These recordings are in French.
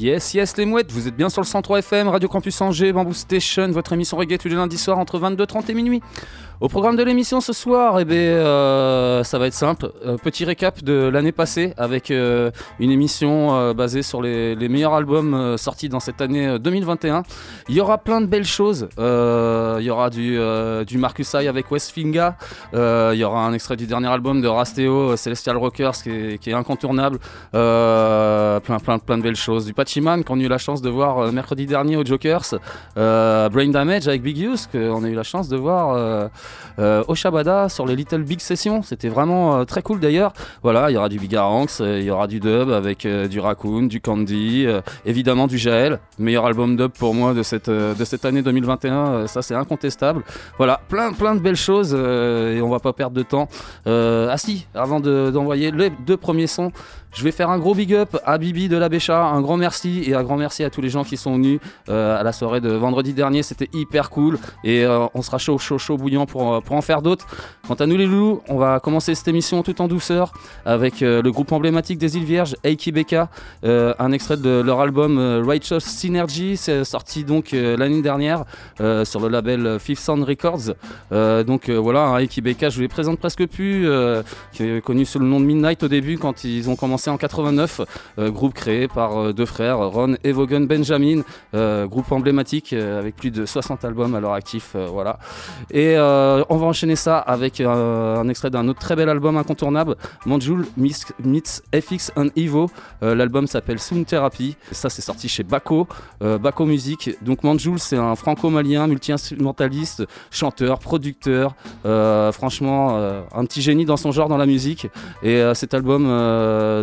Yes, yes, les mouettes, vous êtes bien sur le 103 FM, Radio Campus Angers, Bamboo Station, votre émission reggae tous les lundis soirs entre 22h30 et minuit. Au programme de l'émission ce soir, eh ben, euh, ça va être simple. Petit récap de l'année passée avec euh, une émission euh, basée sur les, meilleurs albums euh, sortis dans cette année euh, 2021. Il y aura plein de belles choses. Il y aura du, du Marcus I avec Westfinga. Il y aura un extrait du dernier album de Rasteo, Celestial Rockers, qui est, incontournable. Plein, plein, plein de belles choses. Du Pachiman qu'on a eu la chance de voir mercredi dernier aux Jokers. Brain Damage avec Big Use qu'on a eu la chance de voir euh, au Shabada sur les Little Big Sessions. C'était vraiment euh, très cool d'ailleurs. Voilà, il y aura du Bigaranx, euh, il y aura du dub avec du Raccoon, du Candy, évidemment du Jaël. Meilleur album dub pour moi de cette, de cette année 2021, euh, ça c'est incontestable. Voilà, plein, plein de belles choses et on va pas perdre de temps. Ah si, avant de- d'envoyer les deux premiers sons, je vais faire un gros big up à Bibi de la Bécha, un grand merci et un grand merci à tous les gens qui sont venus euh, à la soirée de vendredi dernier, c'était hyper cool et euh, on sera chaud, chaud, chaud, bouillant pour, euh, pour en faire d'autres. Quant à nous les loulous, on va commencer cette émission tout en douceur avec le groupe emblématique des îles Vierges, Eiki Beka, un extrait de leur album Righteous Synergy, c'est sorti donc l'année dernière sur le label Fifth Sound Records. Donc voilà, un Eiki Beka, je vous les présente presque plus, qui est connu sous le nom de Midnight au début quand ils ont commencé en 89, euh, groupe créé par euh, deux frères, Ron et Vaughan Benjamin, euh, groupe emblématique avec plus de 60 albums à leur actif, voilà. Et on va enchaîner ça avec un extrait d'un autre très bel album incontournable, Manjul Meets FX and Evo. L'album s'appelle Soon Therapy. Ça, c'est sorti chez Baco, Baco Music. Donc Manjul, c'est un franco-malien, multi-instrumentaliste, chanteur, producteur. Franchement, un petit génie dans son genre dans la musique. Et cet album,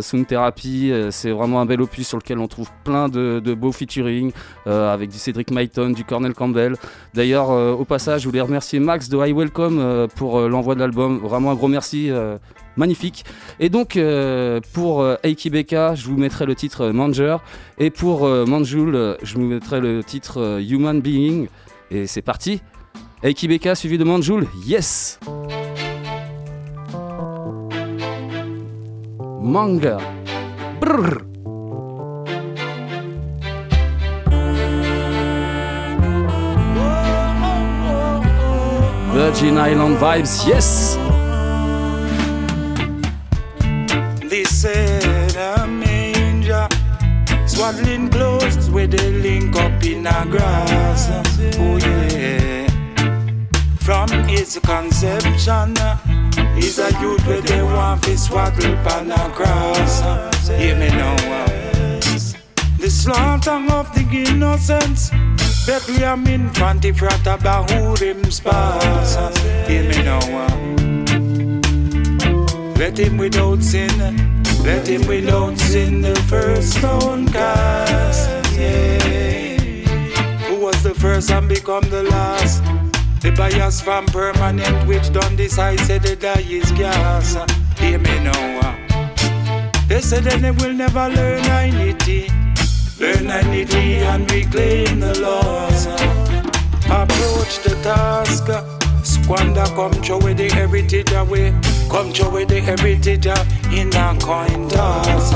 Soon Therapy, euh, c'est vraiment un bel opus sur lequel on trouve plein de, beaux featuring euh, avec du Cédric Myton, du Cornel Campbell. D'ailleurs, euh, au passage, je voulais remercier Max de High Welcome pour l'envoi de l'album. Vraiment un gros merci. Magnifique. Et donc, pour euh, Beka, je vous mettrai le titre Manger. Et pour Manjul, je vous mettrai le titre Human Being. Et c'est parti. Eiki Beka suivi de Manjul. Yes! Manga. Brrr. Virgin Island vibes, yes! They said a manger, swaddling clothes with the link up in a grass. Oh yeah. From his conception, he's a youth where they want to swaddle pan a cross. Hear me now. uh. The slaughter of the innocents. Bethlehem you're about who them sparse. Hear me now. uh. Let him without sin, let him without sin the first stone cast. Yeah. Who was the first and become the last? The bias from permanent which done decide say the die is gas. Hear me now. uh. They said that they will never learn identity. Learn identity and reclaim the loss. Approach the task. Squander come throw with the heritage away. Come throw with the heritage uh, in a coin toss.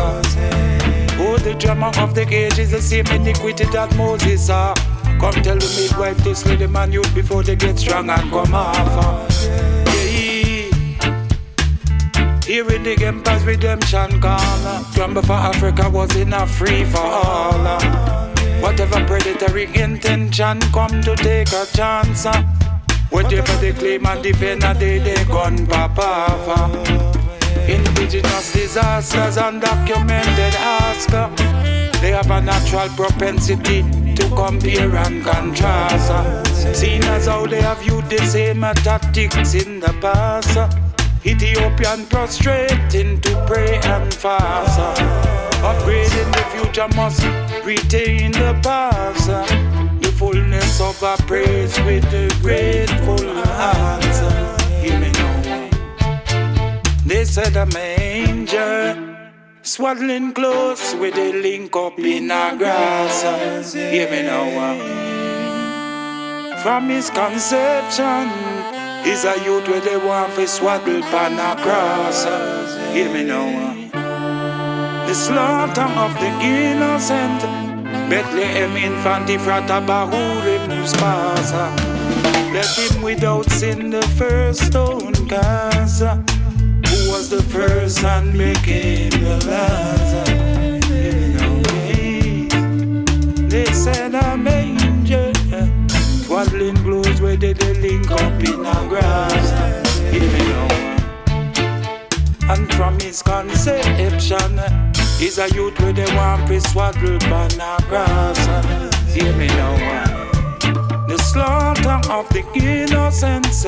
Oh, the drama of the cage is the same iniquity that Moses saw. Come tell the midwife to slay the man youth before they get strong and come off. Yeah. Hearing the Emperor's redemption call. From before Africa was in a free for all. Whatever predatory intention come to take a chance. Whatever they claim and defend, they pop off. uh. Indigenous disasters undocumented ask. They have a natural propensity to compare and contrast. Seen as how they have used the same tactics in the past. Ethiopian prostrating to pray and fast. Upgrading the future must retain the past. The fullness of our praise with the grateful hearts. Hear me now. They said a manger. Swaddling close with a link up in a grass. Hear me now. Uh. From his conception, he's a youth where they want to swaddle pan a cross. Hear me now. Uh. The slaughter of the innocent. Bethlehem infanti frata barurim spasa. Left him without sin the first stone cast was the first and became the last. They said I'm angel, twaddling clothes where they, they link up in the grass. No one And from his conception, he's a youth where they want to swaddle grass. Hear me now the slaughter of the innocents.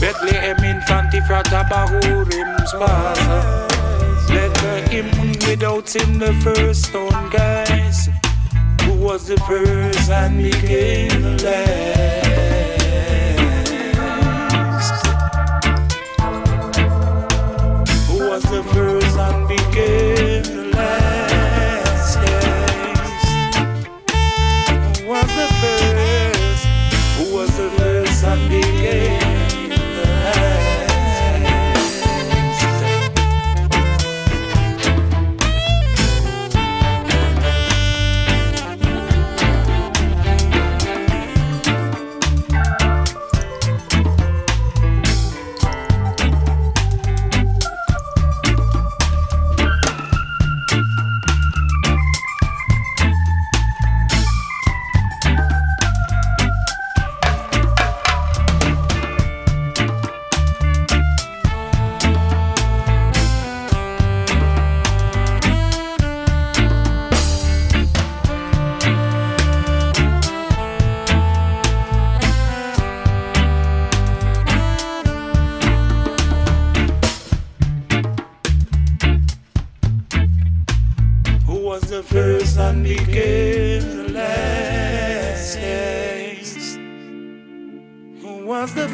Bethlehem infanti frata bahurim spasa. Let him without sin the first stone guys. Who was the first and became the last. Who was the first and became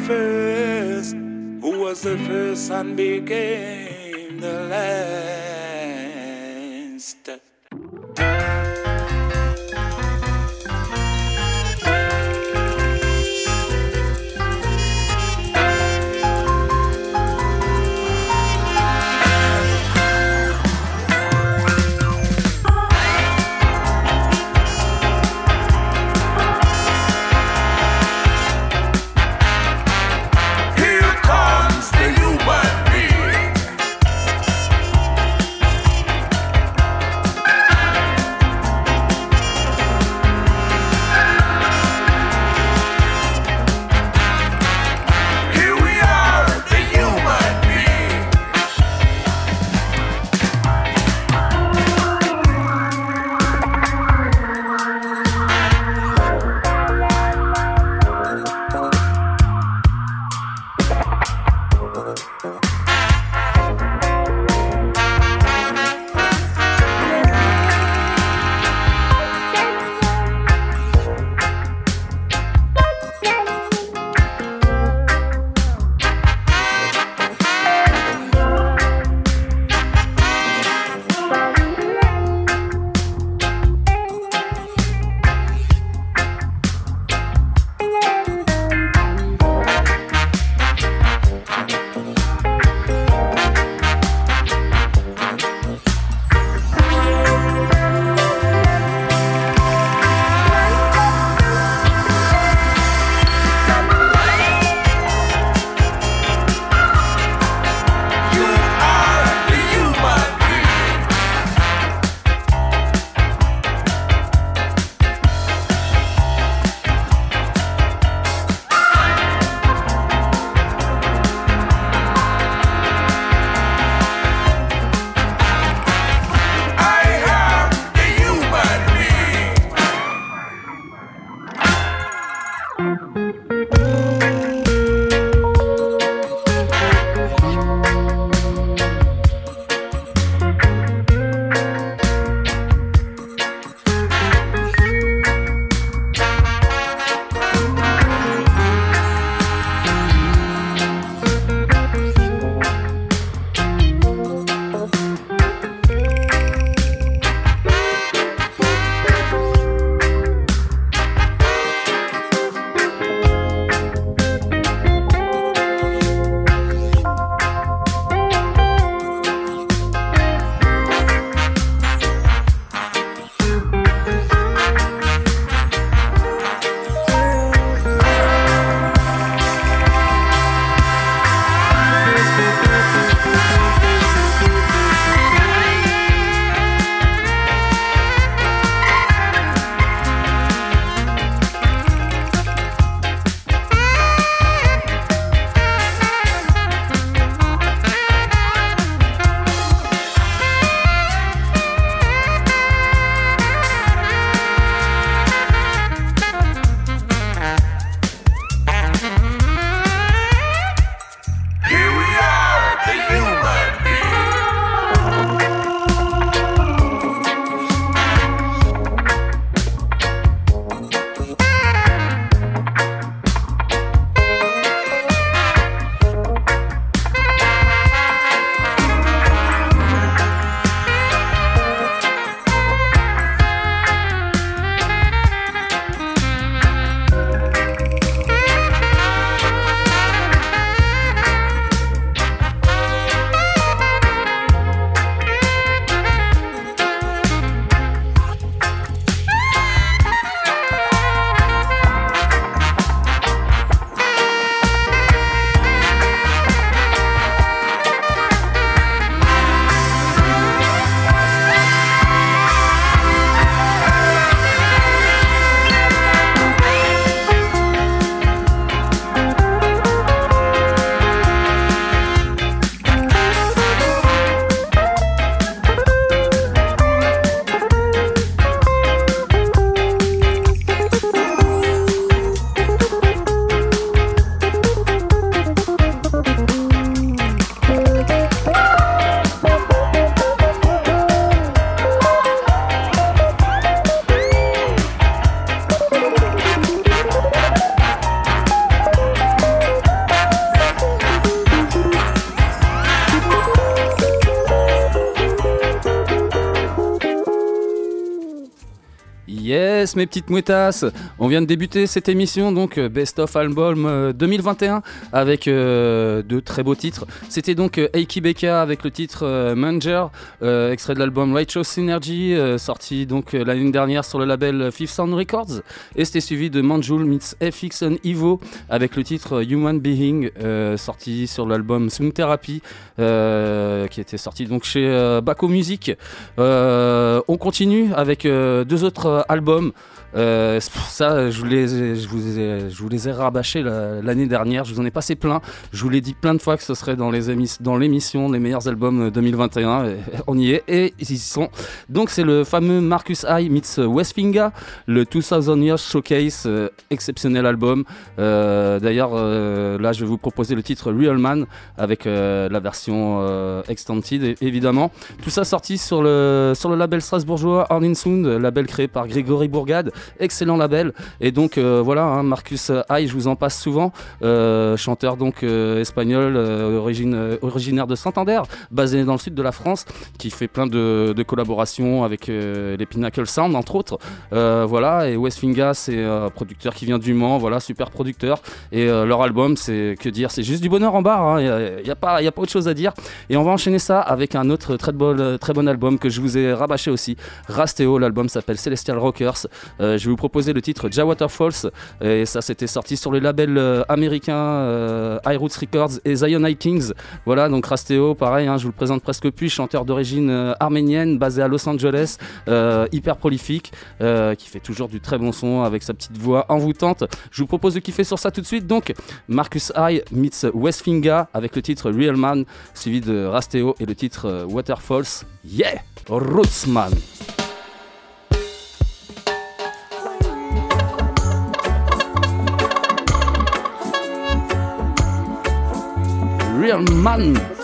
first? Who was the first and became the last? Mes petites mouettasses. On vient de débuter cette émission, donc euh, Best of Album 2021, euh, avec euh, de très beaux titres. C'était donc Eiki Beka avec le titre Manger, extrait de l'album Righteous Synergy, sorti donc l'année dernière sur le label Fifth Sound Records. Et c'était suivi de Manjul meets FX and Evo avec le titre Human Being, sorti sur l'album Swing Therapy, qui était sorti donc chez Baco Music. on continue avec deux autres albums euh, ça, je vous, les, je, vous vous les ai rabâchés l'année dernière. Je vous en ai passé plein. Je vous l'ai dit plein de fois que ce serait dans l'émission les meilleurs albums 2021. on y est et ils y sont. Donc, c'est le fameux Marcus High meets Westfinga, le 2000 Years Showcase, euh, exceptionnel album. Euh, d'ailleurs, là, je vais vous proposer le titre Real Man avec la version extended, évidemment. Tout ça sorti sur le, sur le label strasbourgeois Arnin Sound, label créé par Grégory Bourgade excellent label. Et donc euh, voilà, hein, Marcus Hay, je vous en passe souvent, euh, chanteur donc euh, espagnol, origine, originaire de Santander, basé dans le sud de la France, qui fait plein de, collaborations avec les Pinnacle Sound entre autres. voilà, et Westfinga, c'est un producteur qui vient du Mans, voilà, super producteur. Et leur album, c'est que dire, c'est juste du bonheur en barre, il hein. n'y a, pas, a pas autre chose à dire. Et on va enchaîner ça avec un autre très bon, très bon album que je vous ai rabâché aussi, Rasteo, l'album s'appelle Celestial Rockers je vais vous proposer le titre Ja Waterfalls. Et ça, c'était sorti sur les labels euh, américains euh, High Roots Records et Zion High Kings. Voilà, donc Rasteo, pareil, hein, je vous le présente presque plus. Chanteur d'origine euh, arménienne, basé à Los Angeles, hyper prolifique, qui fait toujours du très bon son avec sa petite voix envoûtante. Je vous propose de kiffer sur ça tout de suite. Donc, Marcus High meets Westfinga avec le titre Real Man, suivi de Rasteo et le titre Waterfalls. Yeah! Rootsman! Real man.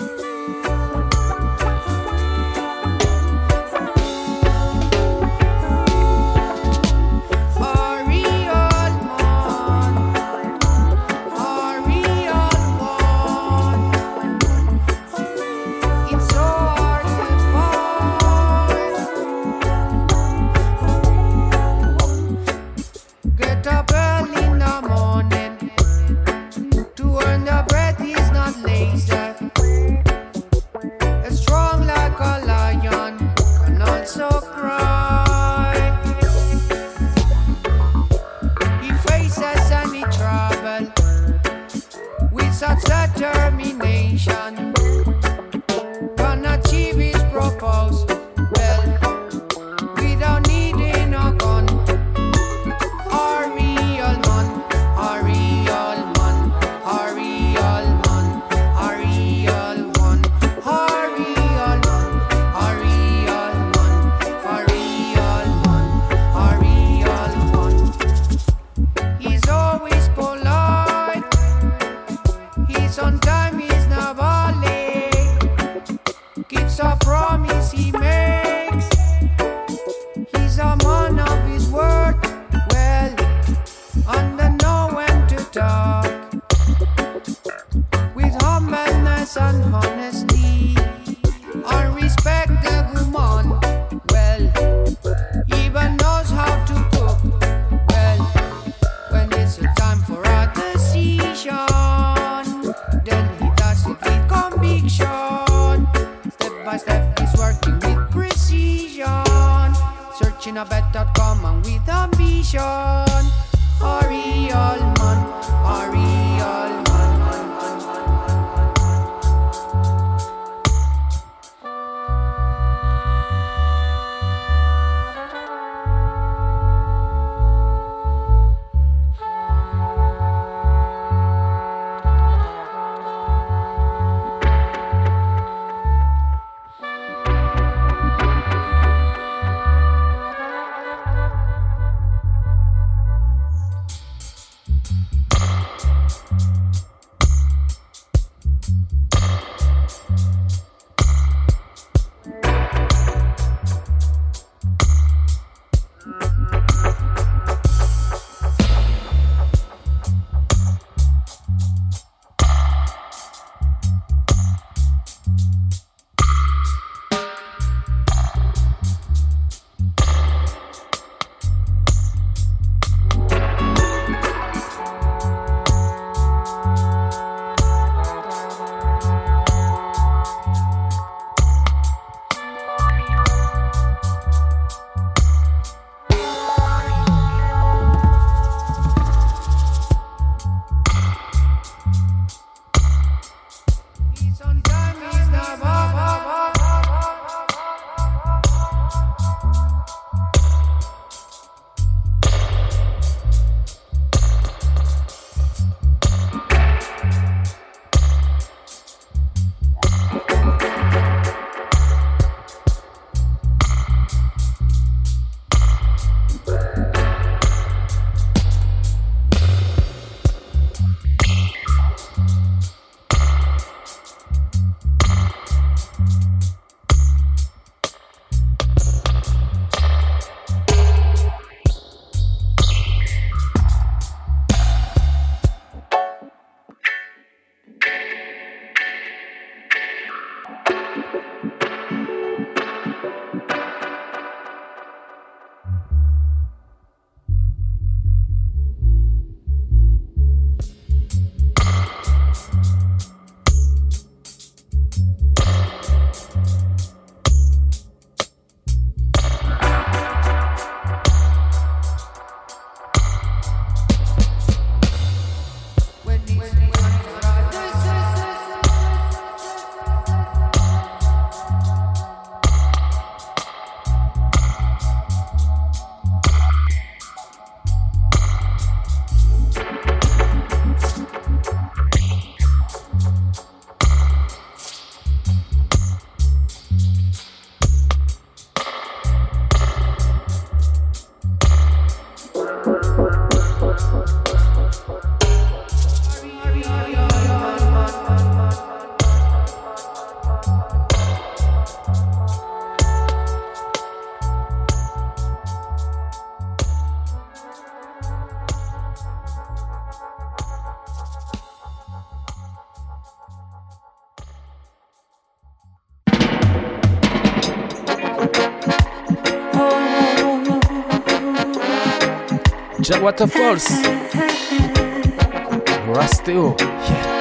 Waterfalls. Rasteo. Way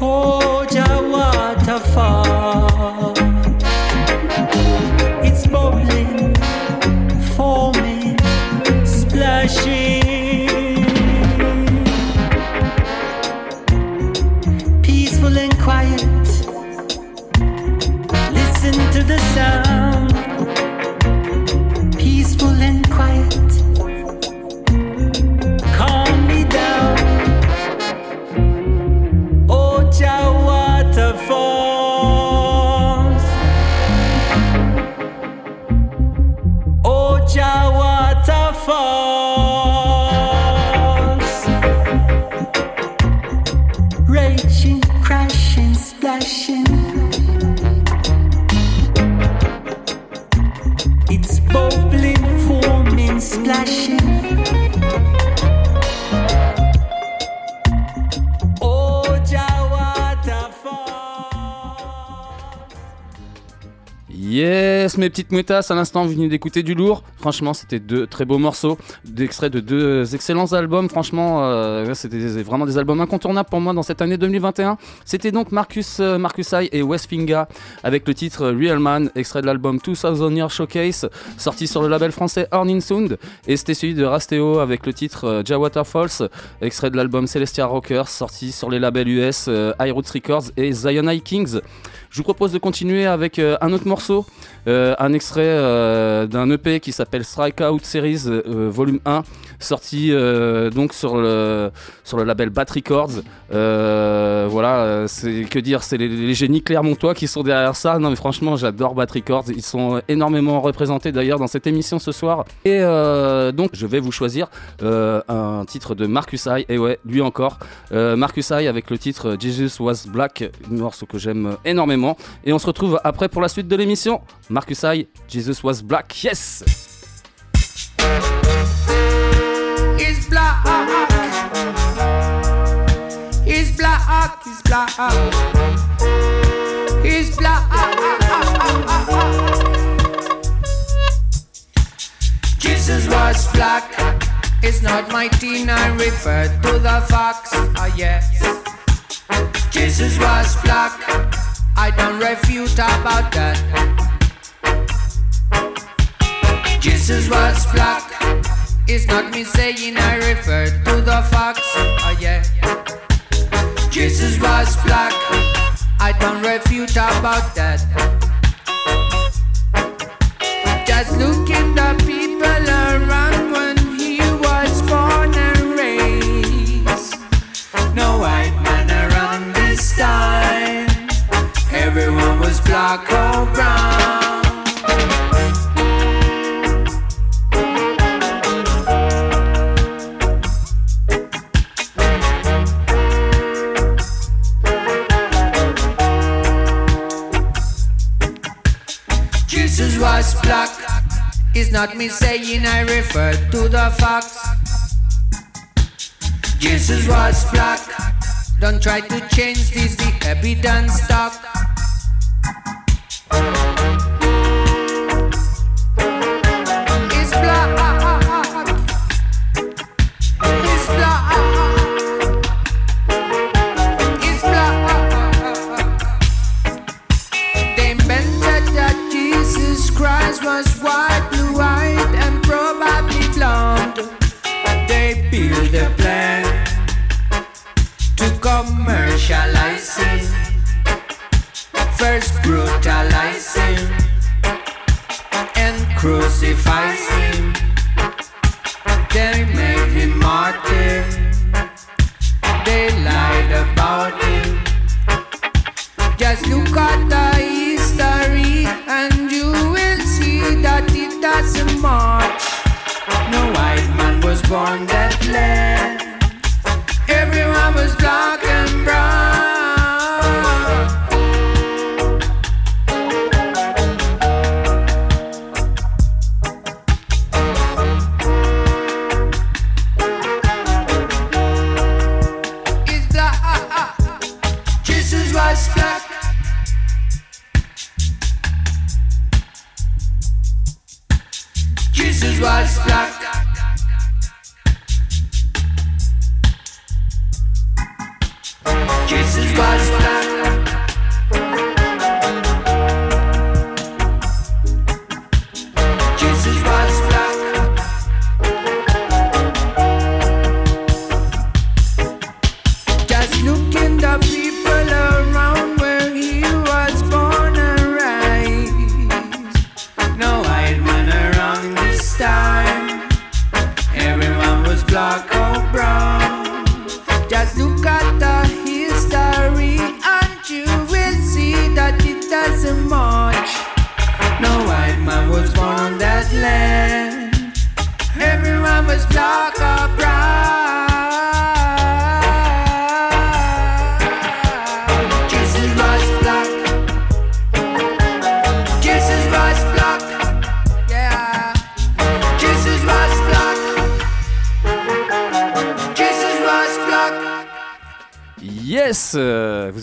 Oh, hoja watafa Petites mouettasses, à l'instant, vous venez d'écouter du lourd. Franchement, c'était deux très beaux morceaux, d'extraits de deux excellents albums. Franchement, euh, c'était vraiment des albums incontournables pour moi dans cette année 2021. C'était donc Marcus, euh, Marcus I et West Finga avec le titre Real Man, extrait de l'album 2000 Year Showcase, sorti sur le label français Horning Sound. Et c'était celui de Rasteo avec le titre euh, Ja Waterfalls, extrait de l'album Celestia Rockers, sorti sur les labels US euh, High Roots Records et Zion High Kings. Je vous propose de continuer avec euh, un autre morceau, euh, un extrait euh, d'un EP qui s'appelle Strikeout Series Volume 1, sorti euh, donc sur le, sur le label Bat Records. Euh, voilà, euh, c'est que dire, c'est les, génies clermontois qui sont derrière ça. Non mais franchement, j'adore Bat Records, ils sont énormément représentés d'ailleurs dans cette émission ce soir. Et donc je vais vous choisir un titre de Marcus I, et ouais, lui encore, Marcus I avec le titre Jesus Was Black, un morceau que j'aime énormément. Et on se retrouve après pour la suite de l'émission. Marcus I, Jesus Was Black, yes! He's black. He's black. He's black. Black. Jesus was black. It's not my teen, I refer to the fox. Ah, yes. Jesus was black. I don't refute about that. Jesus was black. It's not me saying I refer to the fox. Oh yeah. Jesus was black. I don't refute about that. Just look at the people around when he was born and raised. No white man around this time. Everyone was black black. It's not me saying I refer to the facts. Jesus was black. Don't try to change this, the evidence stock. Built a plan to commercialize him. First brutalize him and crucify him.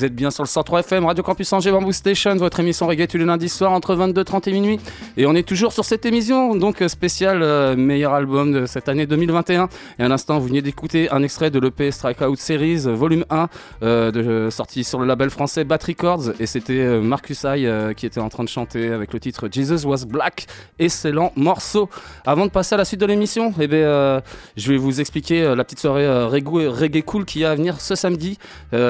Vous êtes bien sur le 103 FM, Radio Campus Angers, Bamboo Station, votre émission reggae tous les lundis soirs entre 22h30 et minuit. Et on est toujours sur cette émission, donc euh, spéciale euh, meilleur album de cette année 2021. Et à l'instant, vous venez d'écouter un extrait de l'EP Strikeout Series, euh, volume 1, euh, de, sorti sur le label français Bat Records. Et c'était Marcus Hay qui était en train de chanter avec le titre Jesus Was Black. Excellent morceau. Avant de passer à la suite de l'émission, eh ben, je vais vous expliquer la petite soirée reggae, cool qui a à venir ce samedi.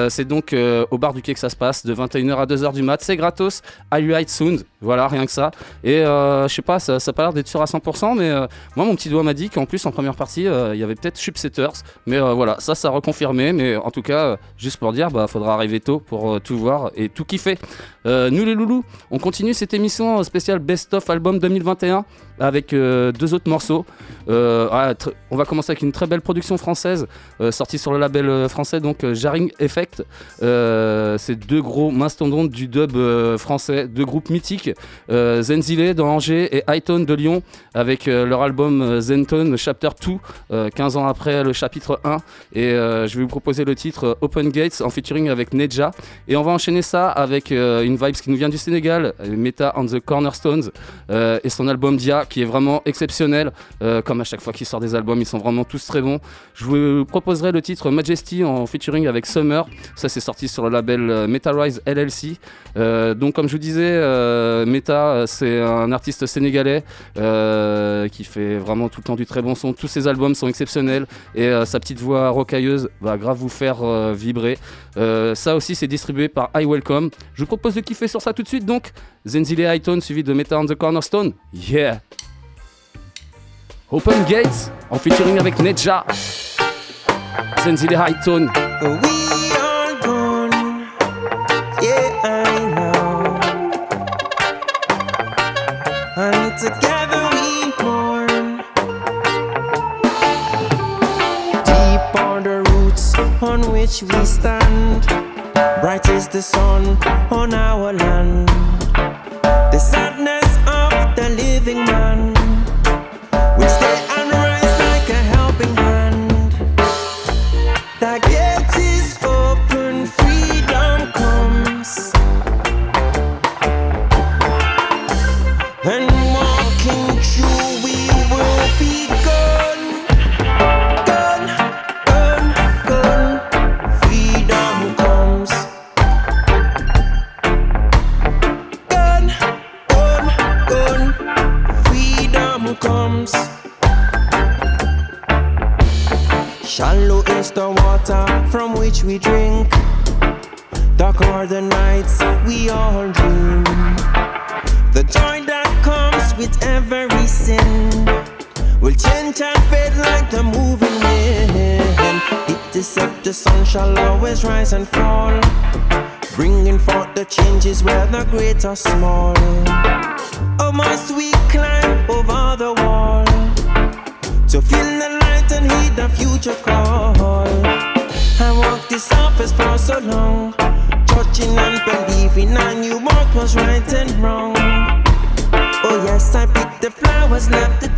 C'est donc au bar du quai que ça se passe, de 21h à 2h du mat. C'est gratos, à Sound. Voilà, rien que ça. Et je sais pas, ça, ça a pas l'air d'être sûr à 100%, mais euh, moi, mon petit doigt m'a dit qu'en plus, en première partie, euh, il y avait peut-être Chupsetters. Mais euh, voilà, ça, ça a reconfirmé. Mais en tout cas, euh, juste pour dire, bah, faudra arriver tôt pour euh, tout voir et tout kiffer. Euh, nous, les loulous, on continue cette émission spéciale Best of Album 2021 avec euh, deux autres morceaux. Euh, ah, on va commencer avec une très belle production française euh, sortie sur le label français donc Jarring Effect. C'est deux gros mastodontes du dub français, deux groupes mythiques, Zenzile dans Angers et Highton de Lyon, avec leur album euh, Zenton Chapter 2, euh, 15 ans après le chapitre 1. Et je vais vous proposer le titre Open Gates en featuring avec Nedja. Et on va enchaîner ça avec une vibe qui nous vient du Sénégal, Meta on the Cornerstones, et son album Dia, qui est vraiment exceptionnel. Euh, comme à chaque fois qu'il sort des albums, ils sont vraiment tous très bons. Je vous proposerai le titre Majesty en featuring avec Summer. Ça, c'est sorti sur le label euh, Metarise LLC. Euh, donc, comme je vous disais, Meta, c'est un artiste sénégalais qui fait vraiment tout le temps du très bon son. Tous ses albums sont exceptionnels et sa petite voix rocailleuse va grave vous faire vibrer. Ça aussi, c'est distribué par I Welcome. Je vous propose de kiffer sur ça tout de suite. Donc, Zenzile Highton suivi de Meta on the Cornerstone. Yeah! Open Gates en featuring avec Nedja. Zenzile Highton. We are gone, yeah, I know. And together we mourn. Deep are the roots on which we stand. Bright is the sun on our land. The sadness of the living man rise and fall, bringing forth the changes whether great or small. Oh, must we climb over the wall? to feel the light and heed the future call. I walked this surface for so long, touching and believing I knew what was right and wrong. Oh yes, I picked the flowers, left the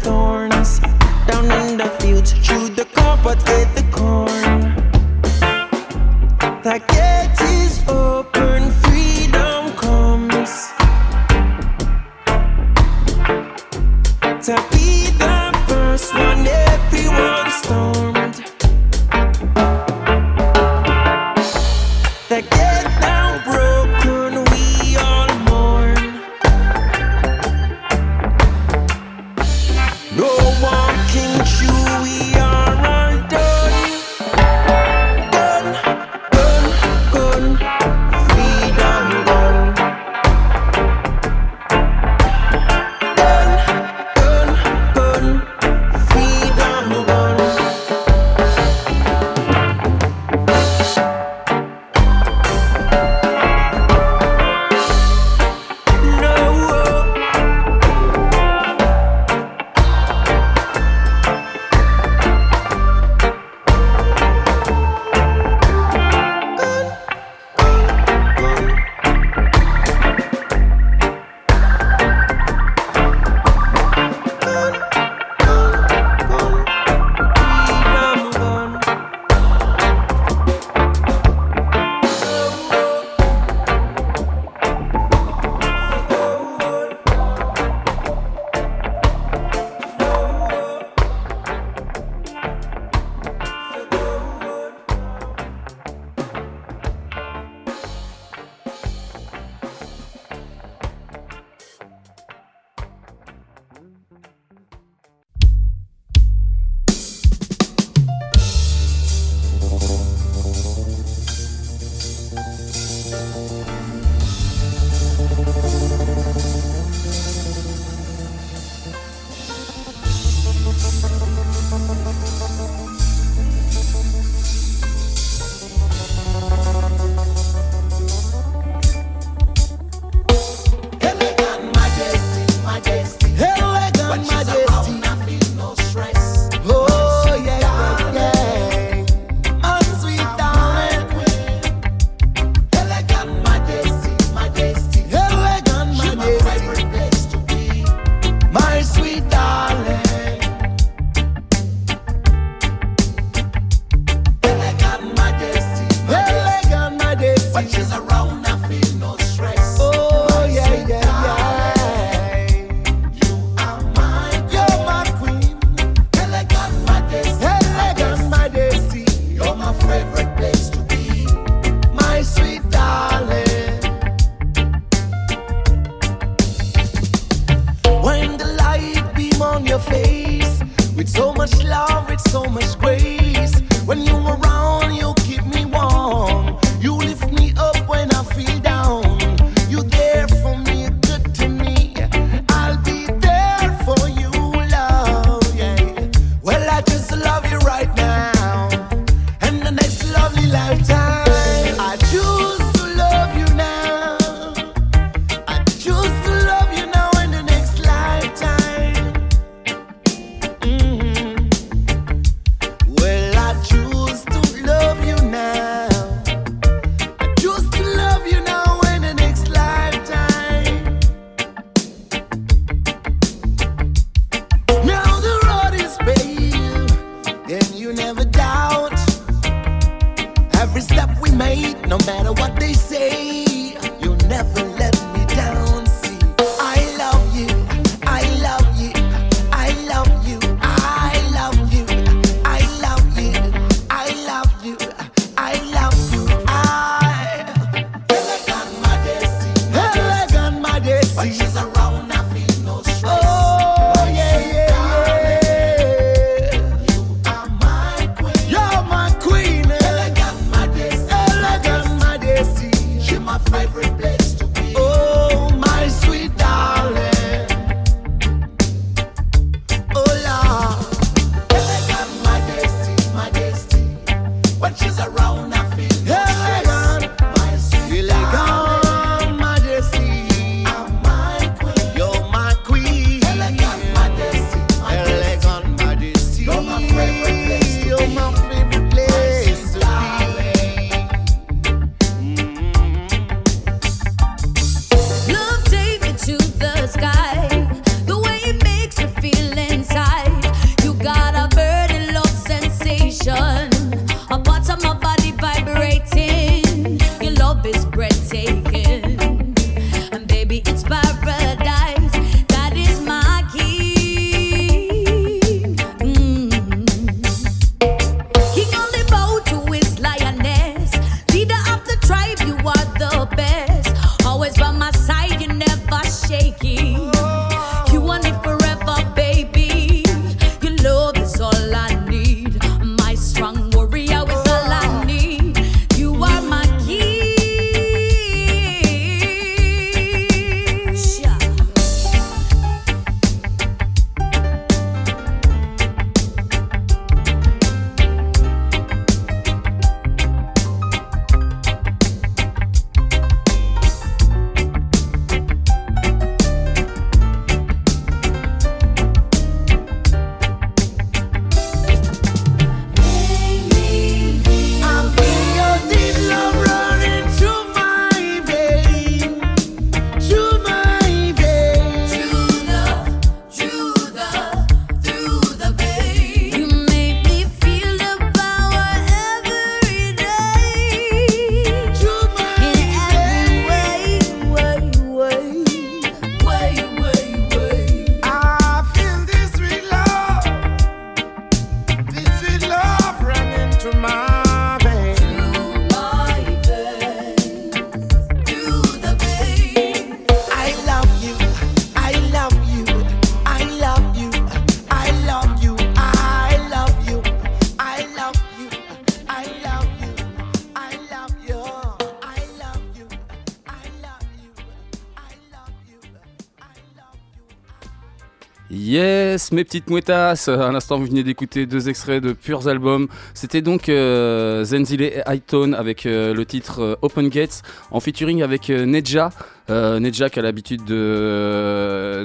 mes petites mouettasses. À l'instant, vous venez d'écouter deux extraits de purs albums. C'était donc euh, Zenzile et Hightone avec euh, le titre euh, Open Gates en featuring avec Neja. Euh, Nejak a l'habitude de,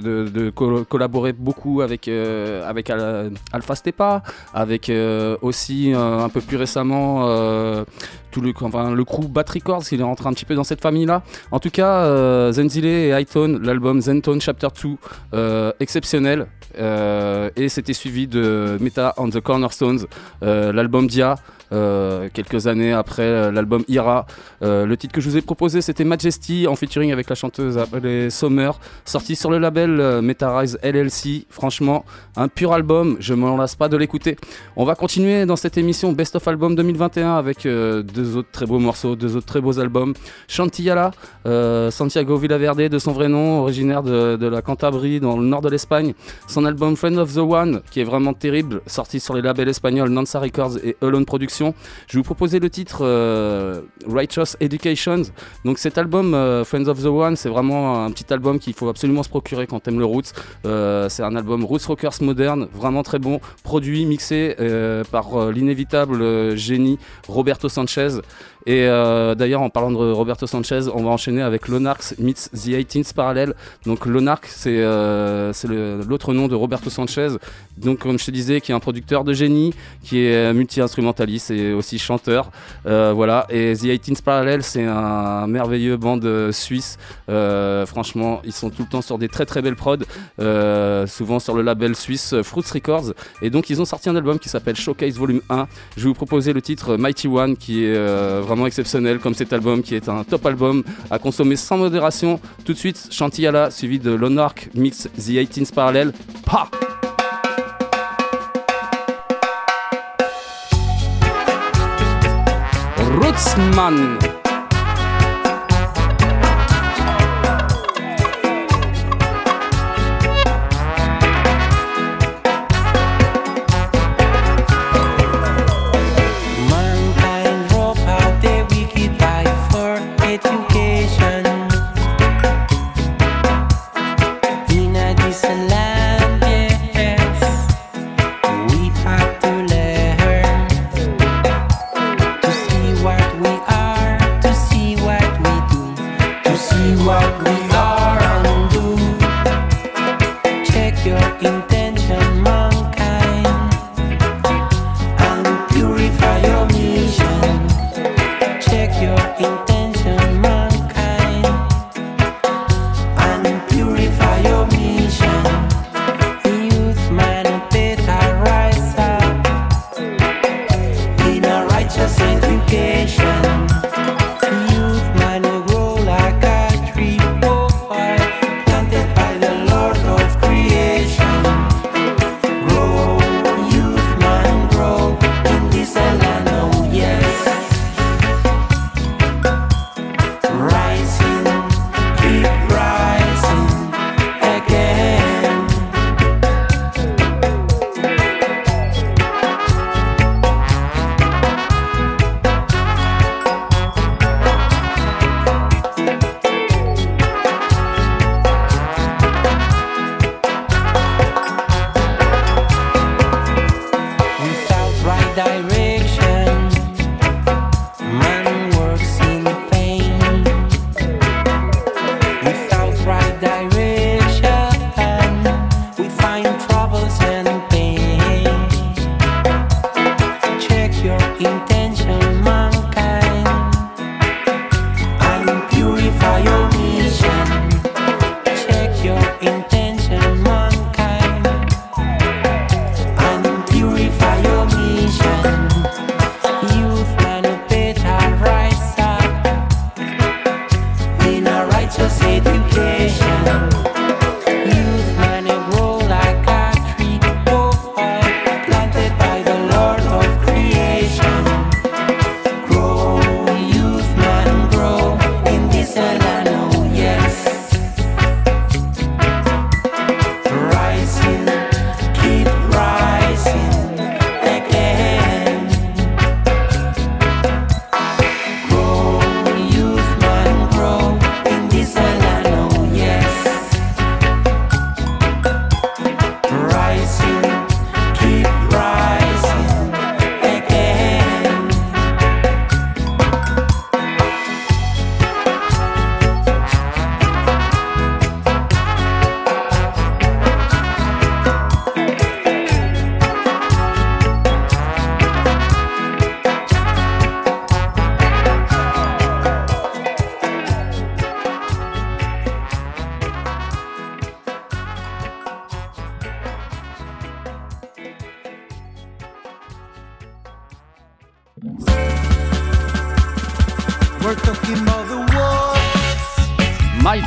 collaborer beaucoup avec, euh, avec Alpha Stepa, avec euh, aussi euh, un peu plus récemment tout le, enfin, le crew Bat Records, il est rentré un petit peu dans cette famille-là. En tout cas, Zenzile et Hightone, l'album Zentone Chapter 2, exceptionnel. et c'était suivi de Meta on the Cornerstones, l'album Dia. quelques années après l'album Ira. le titre que je vous ai proposé c'était Majesty en featuring avec la chanteuse euh, appelée Sommer, sortie sur le label euh, Metarise LLC. Franchement, un pur album, je m'en lasse pas de l'écouter. On va continuer dans cette émission Best of Album 2021 avec euh, deux autres très beaux morceaux, deux autres très beaux albums. Chantillala, euh, Santiago Villaverde de son vrai nom, originaire de, la Cantabrie dans le nord de l'Espagne. Son album Friend of the One, qui est vraiment terrible, sorti sur les labels espagnols Nansa Records et Alone Productions. Je vous proposer le titre Righteous Educations. Donc cet album Friends of the One. C'est vraiment un petit album qu'il faut absolument se procurer quand t'aimes le roots. Euh, c'est un album roots rockers moderne, vraiment très bon, produit, mixé euh, par euh, l'inévitable génie Roberto Sanchez. Et euh, d'ailleurs, en parlant de Roberto Sanchez, on va enchaîner avec Lonarx meets The 18th Parallel. Donc Lonarx, c'est euh, l'autre nom de Roberto Sanchez. Donc comme je te disais, qui est un producteur de génie, qui est multi-instrumentaliste et aussi chanteur. Euh, voilà. Et The 18th Parallel, c'est un merveilleux band euh, suisse. Euh, franchement, ils sont tout le temps sur des très très belles prods, euh, souvent sur le label suisse euh, Fruits Records. Et donc ils ont sorti un album qui s'appelle Showcase Volume 1. Je vais vous proposer le titre Mighty One, qui est euh, exceptionnel comme cet album, qui est un top album à consommer sans modération. Tout de suite, Chantillala, suivi de Lonark Mix The 18th Parallel. Pa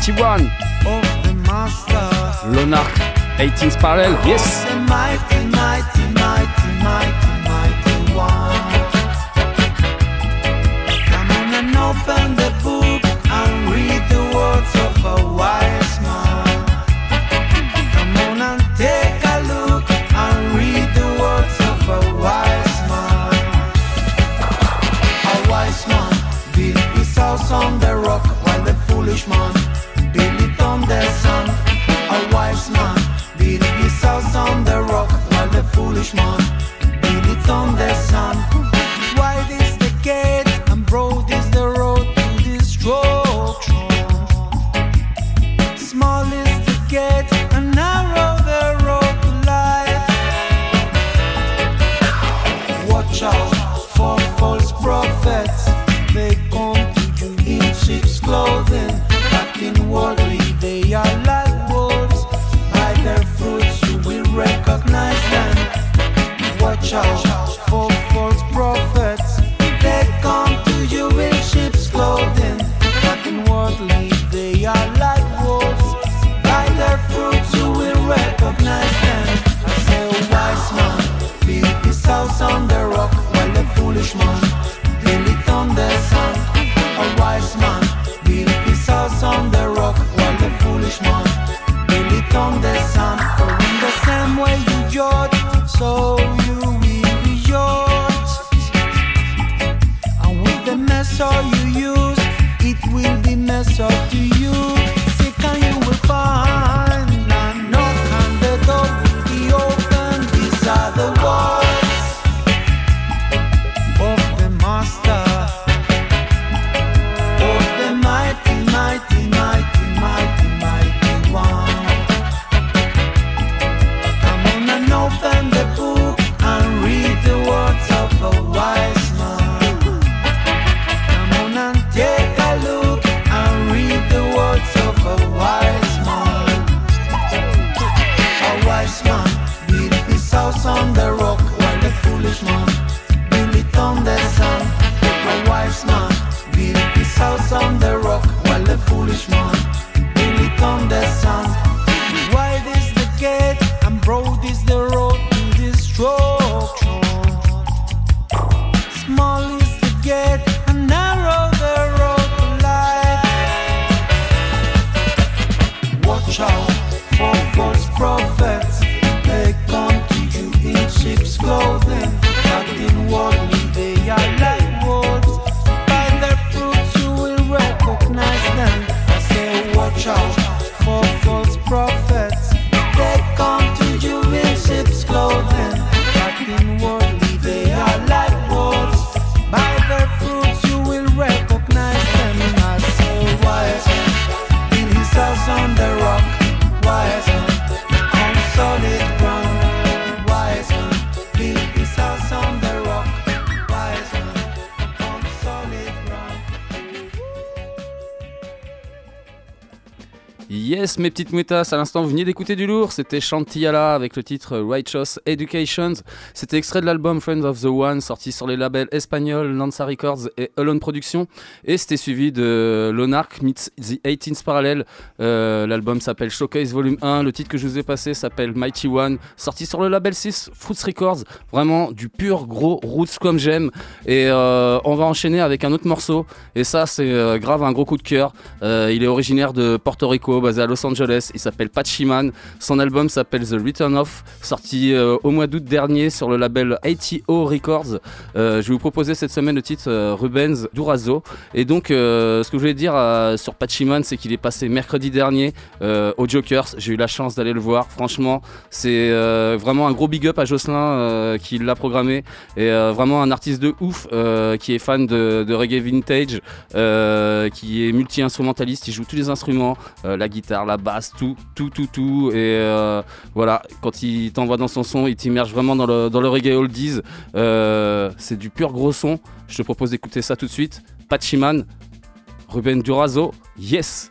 81. Lonark, 18 Parallel, yes! Mes petites mouettasses, à l'instant vous veniez d'écouter du lourd, c'était Chantiala avec le titre Righteous Educations. C'était extrait de l'album Friends of the One, sorti sur les labels espagnols Lanza Records et Alone Productions. Et c'était suivi de Lonarch meets The 18th Parallel. Euh, l'album s'appelle Showcase Volume 1. Le titre que je vous ai passé s'appelle Mighty One, sorti sur le label 6 Fruits Records. Vraiment du pur gros roots comme j'aime. Et euh, on va enchaîner avec un autre morceau. Et ça, c'est euh, grave un gros coup de cœur. Il est originaire de Porto Rico, basé à Los Angeles. Il s'appelle Pachiman. Son album s'appelle The Return Of, sorti euh, au mois d'août dernier sur le label ATO Records. Euh, je vais vous proposer cette semaine le titre euh, Rubens Durazo. Et donc, ce que je voulais dire sur Pachiman, c'est qu'il est passé mercredi dernier au Jokers. J'ai eu la chance d'aller le voir. Franchement, c'est vraiment un gros big up à Jocelyn qui l'a programmé. Et vraiment un artiste de ouf qui est fan de, de reggae vintage, qui est multi-instrumentaliste. Il joue tous les instruments, la guitare, la basse, tout, tout, tout, tout. Et euh, voilà, quand il t'envoie dans son son, il t'immerge vraiment dans le, dans le reggae oldies. Euh, c'est du pur gros son. Je te propose d'écouter ça tout de suite. Pachiman, Ruben Durazo, yes!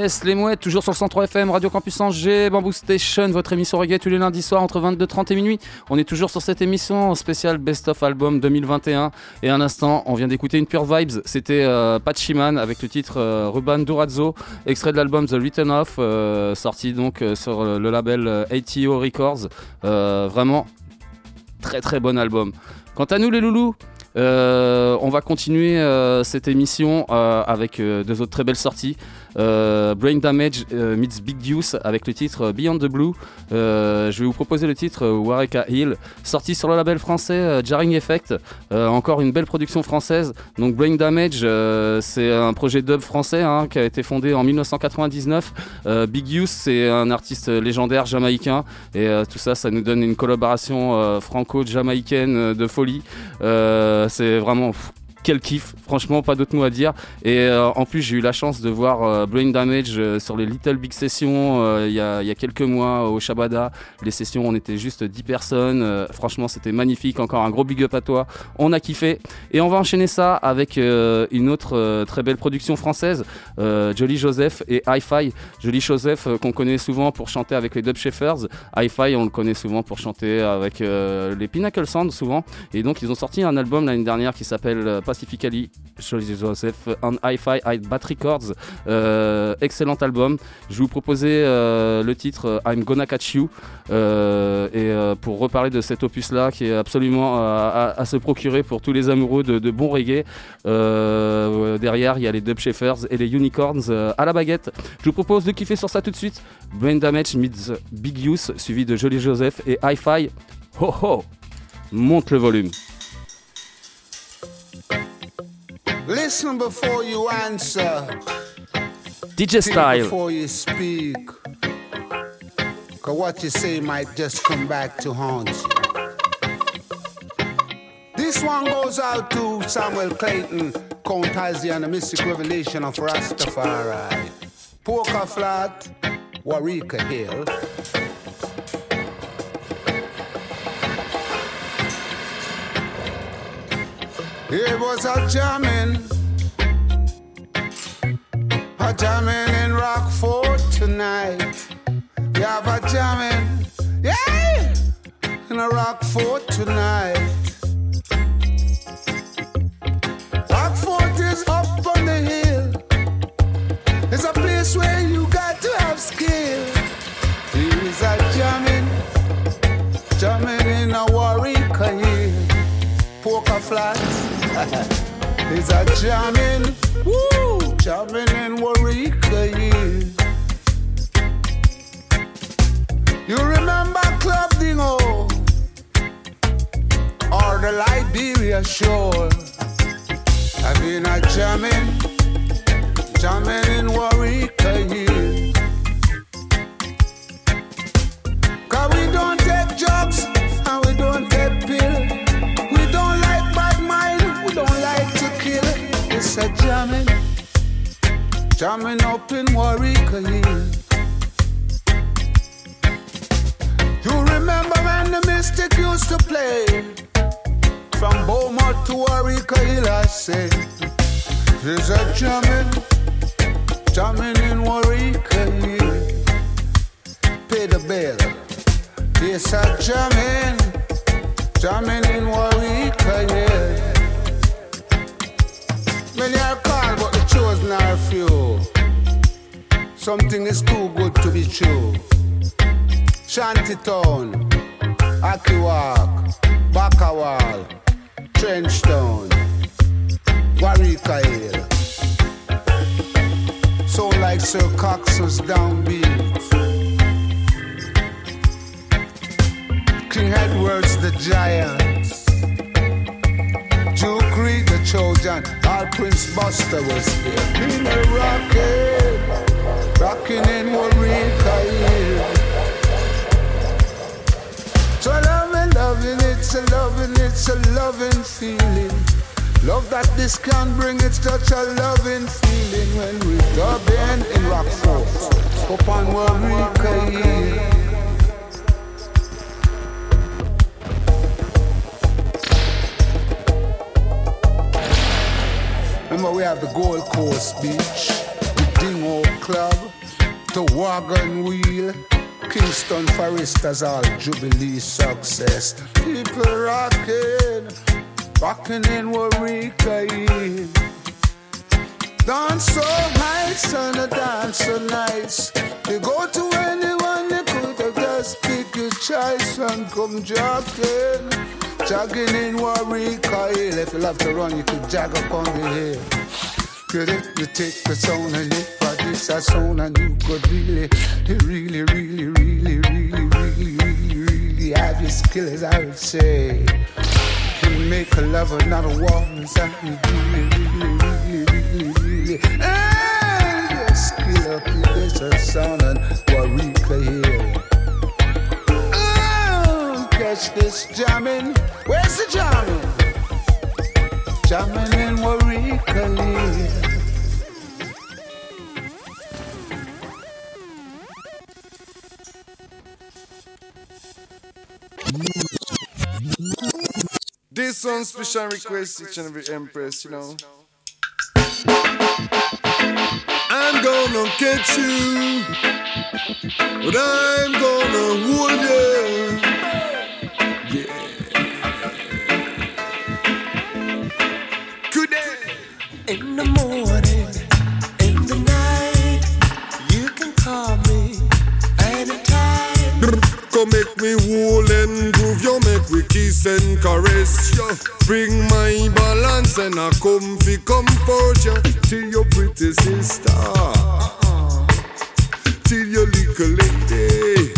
Yes, les mouettes, toujours sur le 103 FM, Radio Campus Angers, Bamboo Station, votre émission reggae tous les lundis soirs entre 22h30 et minuit. On est toujours sur cette émission spéciale Best of Album 2021. Et un instant, on vient d'écouter une pure vibes. C'était euh, Pachiman avec le titre euh, Ruban Durazzo, extrait de l'album The Written Off, euh, sorti donc euh, sur le label euh, ATO Records. Euh, vraiment, très très bon album. Quant à nous les loulous, euh, on va continuer euh, cette émission euh, avec euh, deux autres très belles sorties. Euh, Brain Damage euh, meets Big Deuce avec le titre Beyond the Blue. Euh, je vais vous proposer le titre Wareka Hill, sorti sur le label français Jarring Effect. Encore une belle production française. Donc Brain Damage, c'est un projet dub français hein, qui a été fondé en 1999. Euh, Big Deuce, c'est un artiste légendaire jamaïcain. Et tout ça, ça nous donne une collaboration franco-jamaïcaine de folie. C'est vraiment quel kiff, franchement, pas d'autres mots à dire. Et euh, en plus, j'ai eu la chance de voir euh, Brain Damage euh, sur les Little Big Sessions euh, il y, a, quelques mois au Shabada. Les sessions, on était juste 10 personnes. Franchement, c'était magnifique. Encore un gros big up à toi. On a kiffé. Et on va enchaîner ça avec une autre très belle production française, Jolly Joseph et Hi-Fi. Jolly Joseph, qu'on connaît souvent pour chanter avec les Dub Shepherds. Hi-Fi, on le connaît souvent pour chanter avec les Pinnacle Sound, souvent. Et donc, ils ont sorti un album l'année dernière qui s'appelle Pacifically. Jolly Joseph and Hi-Fi High Bat Records. Euh, excellent album. Je vous proposer euh, le titre euh, I'm Gonna Catch You. Euh, et pour reparler de cet opus-là qui est absolument à, se procurer pour tous les amoureux de, bon reggae. Derrière, il y a les Dub Shepherds et les Unicorns à la baguette. Je vous propose de kiffer sur ça tout de suite. Brain Damage meets Big Use, suivi de Jolly Joseph et Hi-Fi. Ho ho Monte le volume. Listen before you answer. DJ Think Style. before you speak. Cause what you say might just come back to haunt you. This one goes out to Samuel Clayton, Count Hazy and the Mystic Revelation of Rastafari. Poker Flat, Warika Hill. It was a jamming, a jamming in Rockford tonight. We have a jamming, yeah, in a Rockford tonight. Rockford is up on the hill. It's a place where you got to have skill. Here is a jamming, jamming in a Warwick Hill. Poker flats. It's a jamming, woo, jamming in Warwick eh, Hill. You remember Club Dingo or the Liberia Shore? I've been a jamming, jamming in Warwick eh, Hill. Cause we don't take drugs and we don't take pill. A jamming, jamming up in Warwick. You remember when the Mystic used to play? From Beaumont to Warwick Hill, I say. There's a jamming, jamming in Warwick. Pay the bill. Yes, a jamming, jamming in Warwick. Many are called, but the chosen are few. Something is too good to be true. Shantytown, Akiwak, Bakawal, Trenchtown, Warwick Hill. So like Sir Cox's downbeat. King Edwards the giant. The Trojan. All Prince Buster was there. King of rockin', rockin' in Warwick Hill. So loving, loving, it's a loving, it's a loving feeling. Love that this can bring, it's such a loving feeling when we go bend in Rockford, upon Warwick Hill. We have the Gold Coast Beach, the Dingo Club the Wagon Wheel. Kingston Foresters all Jubilee success. People rocking, rocking in Warwick. Eh? Dance so nice and a dance so nice. You go to anyone, you could have just pick your choice and come jogging. Jogging in Warwick Hill. If you love to run, you could jog up on the hill. Could if you sound and you practice a sound and you could really, really, really, really, really, really, really, really have your skills, I would say. You make a lover, not a woman, something really, really, really, really, really. And your skill up, you a sound and Warika here. Oh, catch this jamming. Where's the jamming? Jamming in Warika. This one special request each and every empress, you know. I'm gonna get you, but I'm gonna hold you. Yeah. Come make me wool and move your make we kiss and caress Bring my imbalance and I comfy comfort ya till your pretty sister Till you little lady.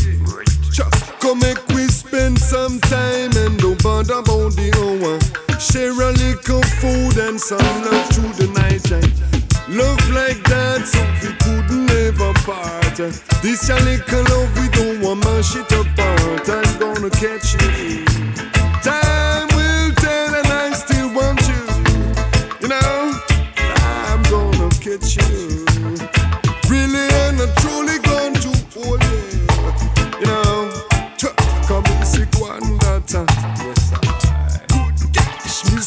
Come make we spend some time and don't bother about the hour. Share a little food and some love through the night eh? time. Love like that, so we couldn't ever part. Eh? This your little love, we don't want mash it apart. I'm eh? gonna catch you.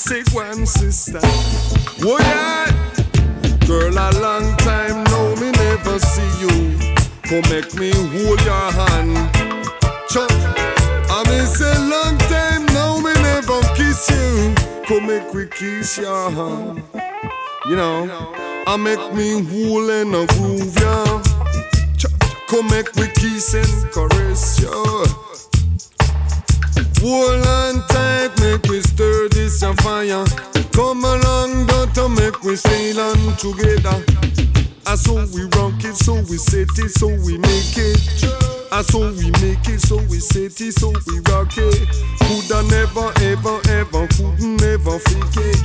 Sick one sister. Oh yeah. Girl, a long time now me never see you. Come make me hold your hand. Chuck, I miss a long time now me never kiss you. Come make we kiss your hand. You know, I make me hold and a groove ya. Chuck, Come make we kiss and caress you. Hold on tight, make we stir this a fire. Come along, daughter, make we sail on together. I so we rock it, so we set it, so we make it. I so we make it, so we set it, so we rock it. Coulda never, ever, ever, couldn't never fake it.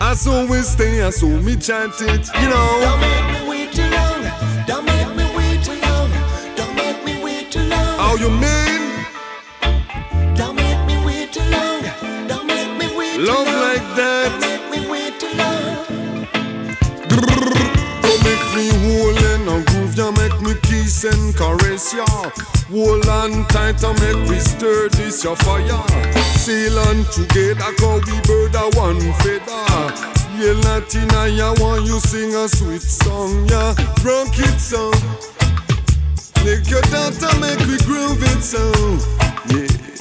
I so we stay, I so me chant it, you know. Don't make me wait too long. Don't make me wait too long. Don't make me wait too long. How you mean? Love like that. Don't make me me hold and a groove, ya make me kiss and caress ya. Hold on tight and make we stir this your fire. Sail on together, cause we bird a one feather. Yeah, Latina, ya want you sing a sweet song, yeah. Rock it so. Make your daughter make we groove it so. Yeah.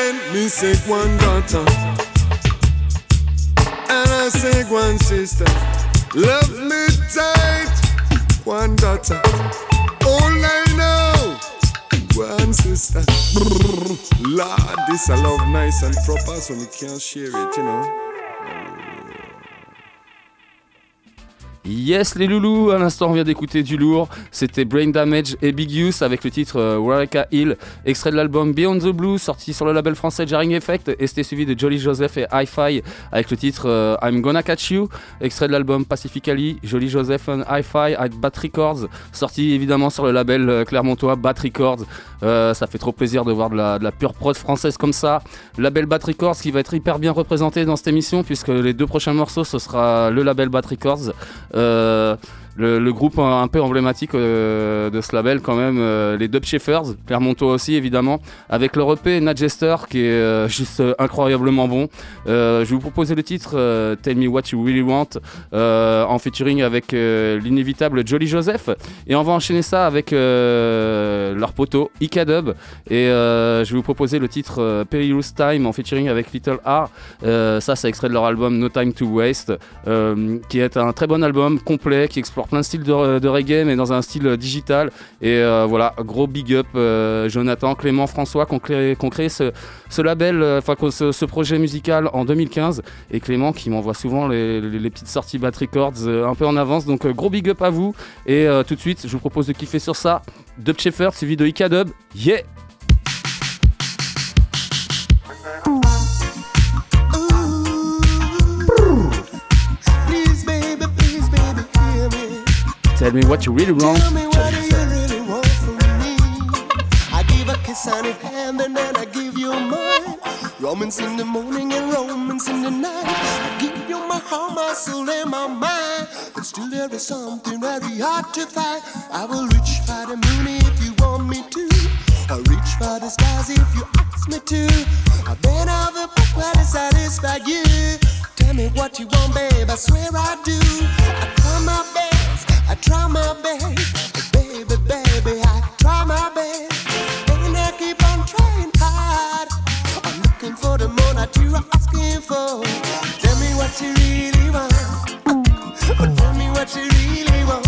Love me tight, one daughter, and I say, 'One sister. Let me take wonder daughter. All I know, one sister. Lord, this I love nice and proper, so we can't share it, you know. Yes les loulous, à l'instant on vient d'écouter du lourd, c'était Brain Damage et Big Use avec le titre euh, Waraka Hill, extrait de l'album Beyond the Blue sorti sur le label français Jarring Effect et c'était suivi de Jolly Joseph et Hi-Fi avec le titre euh, I'm Gonna Catch You, extrait de l'album Pacifically, Jolly Joseph and Hi-Fi avec Bat Records, sorti évidemment sur le label euh, Clermontois Bat Records. Euh, ça fait trop plaisir de voir de la, de la pure prod française comme ça. Label Bat Records qui va être hyper bien représenté dans cette émission puisque les deux prochains morceaux ce sera le label Bat Records. Euh, le, groupe un peu emblématique euh, de ce label quand même, euh, les Dub Sheffers, Clermontois aussi évidemment, avec leur EP Nadjester qui est euh, juste incroyablement bon. Je vais vous proposer le titre Tell Me What You Really Want en featuring avec l'inévitable Jolly Joseph et on va enchaîner ça avec leur poteau Ika Dub et je vais vous proposer le titre Perilous Time en featuring avec Little R. Ça c'est extrait de leur album No Time to Waste qui est un très bon album complet qui explore plein de styles de, reggae mais dans un style digital. Et euh, voilà gros big up euh, Jonathan, Clément, François créé, qui ont créé ce, ce label, euh, enfin ce, ce projet musical en 2015 et Clément qui m'envoie souvent les, les- petites sorties Bat Records un peu en avance. Donc gros big up à vous. Et tout de suite je vous propose de kiffer sur ça. Dub Shepherd suivi de Ika Dub. Yeah Tell me what you really want Tell me what you really want from me? I give a kiss on your hand and then I give you mine. Romance in the morning and romance in the night. I give you my heart, my soul, and my mind. But still there is something very hard to find. I will reach for the moon if you want me to. I'll reach for the stars if you ask me to. I've been book you. Tell me what you want, babe. I swear I do. I try my best. Tell me what you really want. Oh, tell me what you really want,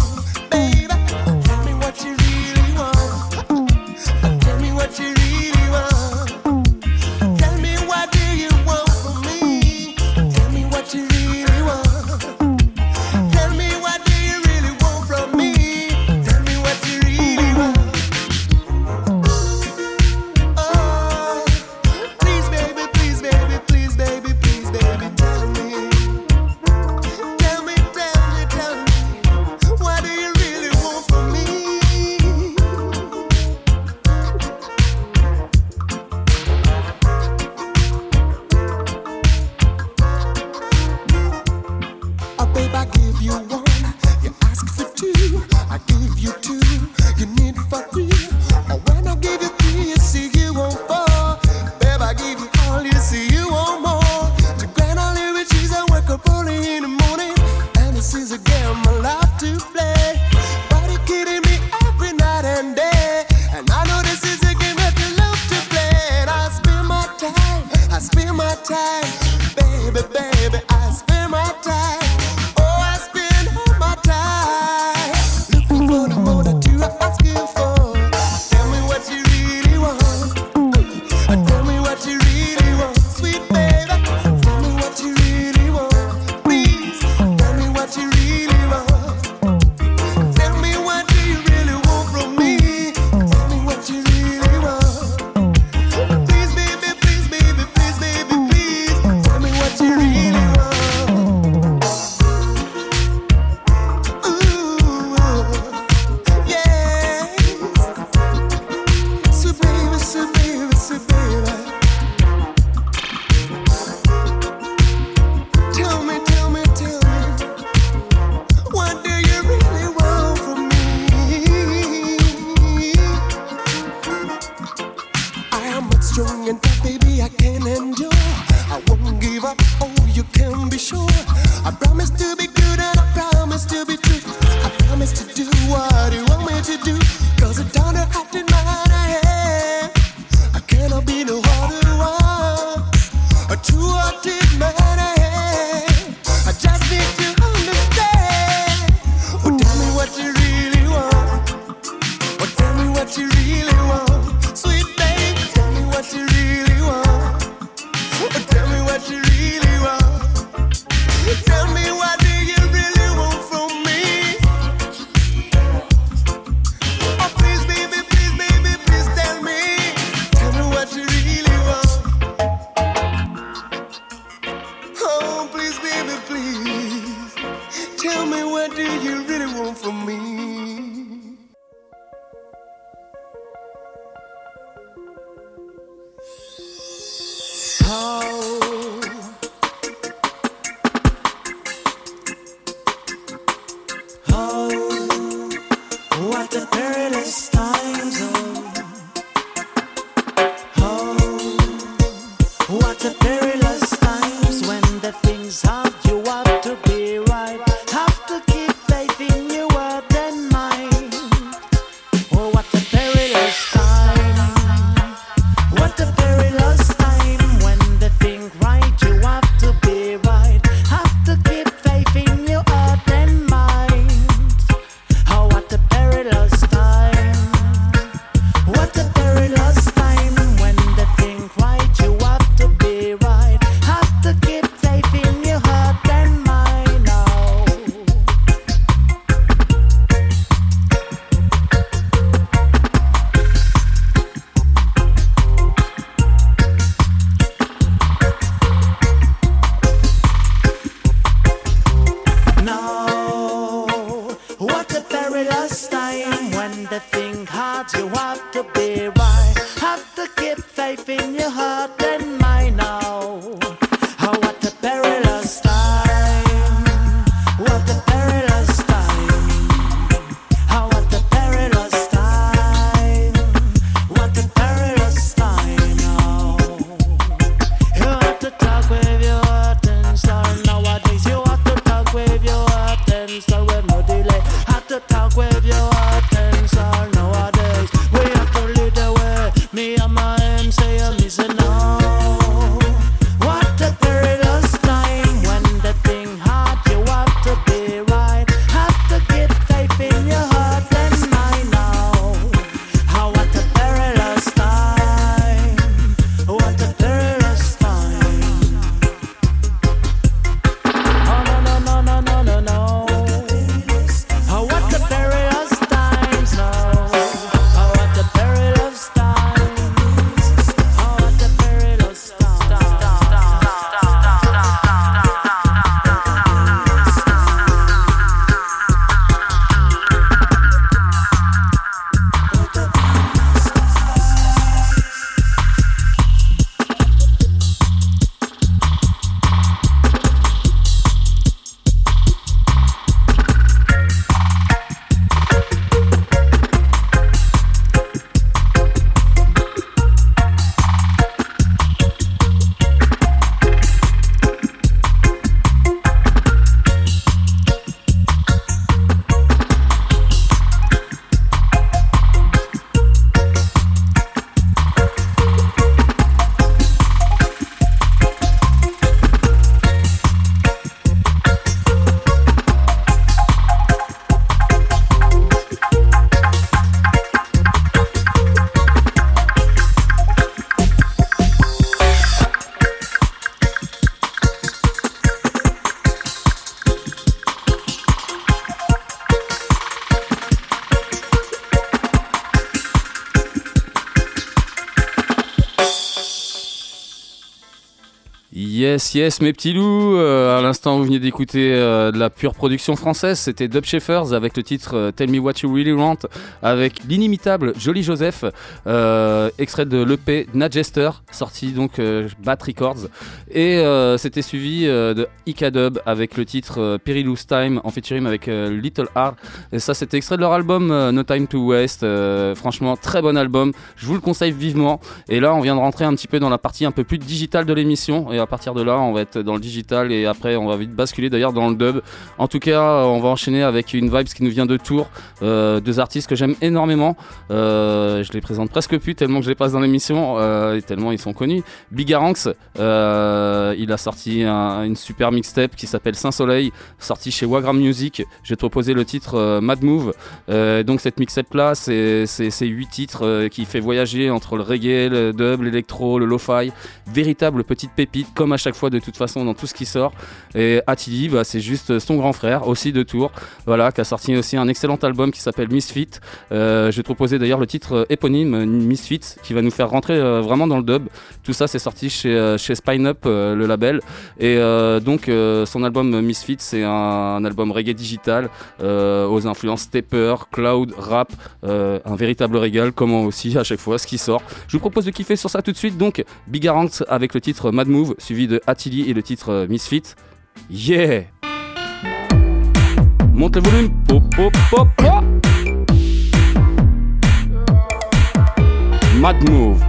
Yes, yes, mes petits loups. Euh, à l'instant, vous venez d'écouter euh, de la pure production française. C'était Dub Sheffers avec le titre euh, Tell Me What You Really Want, avec l'inimitable Jolly Joseph, extrait de l'EP Nadjester, sorti donc Bat Records. Et c'était suivi de Ika Dub avec le titre Perilous Time en featuring avec Little R. Et ça, c'était extrait de leur album No Time to Waste. Franchement, très bon album. Je vous le conseille vivement. Et là, on vient de rentrer un petit peu dans la partie un peu plus digitale de l'émission. Et à partir de là, on va être dans le digital et après, on va vite basculer d'ailleurs dans le dub. En tout cas, on va enchaîner avec une vibe qui nous vient de Tours. Euh, deux artistes que j'aime énormément. Euh, je les présente presque plus tellement que je les passe dans l'émission euh, et tellement ils sont connus. Bigaranx, euh, il a sorti un- une super mixtape qui s'appelle Saint-Soleil, sorti chez Wagram Music. Te proposer le titre Mad Move. Donc cette mixtape là, c'est huit titres qui fait voyager entre le reggae, le dub, l'électro, le lo-fi. Véritable petite pépite, comme à chaque fois de toute façon dans tout ce qui sort. Et Attili, bah, c'est juste son grand frère, aussi de Tours, voilà, qui a sorti aussi un excellent album qui s'appelle Misfit. Euh, je vais te proposer d'ailleurs le titre euh, éponyme Misfit qui va nous faire rentrer euh, vraiment dans le dub. Tout ça, c'est sorti chez, euh, chez Spine Up, le label. Et donc, son album Misfit, c'est un, album reggae digital aux influences stepper, cloud, rap, un véritable régal, comment aussi à chaque fois ce qui sort. Je vous propose de kiffer sur ça tout de suite. Donc, Bigaranx avec le titre Mad Move, suivi de Attili et le titre euh, Misfit. Yeah! Monte le volume. Pop, pop, pop, pop. Mad Move.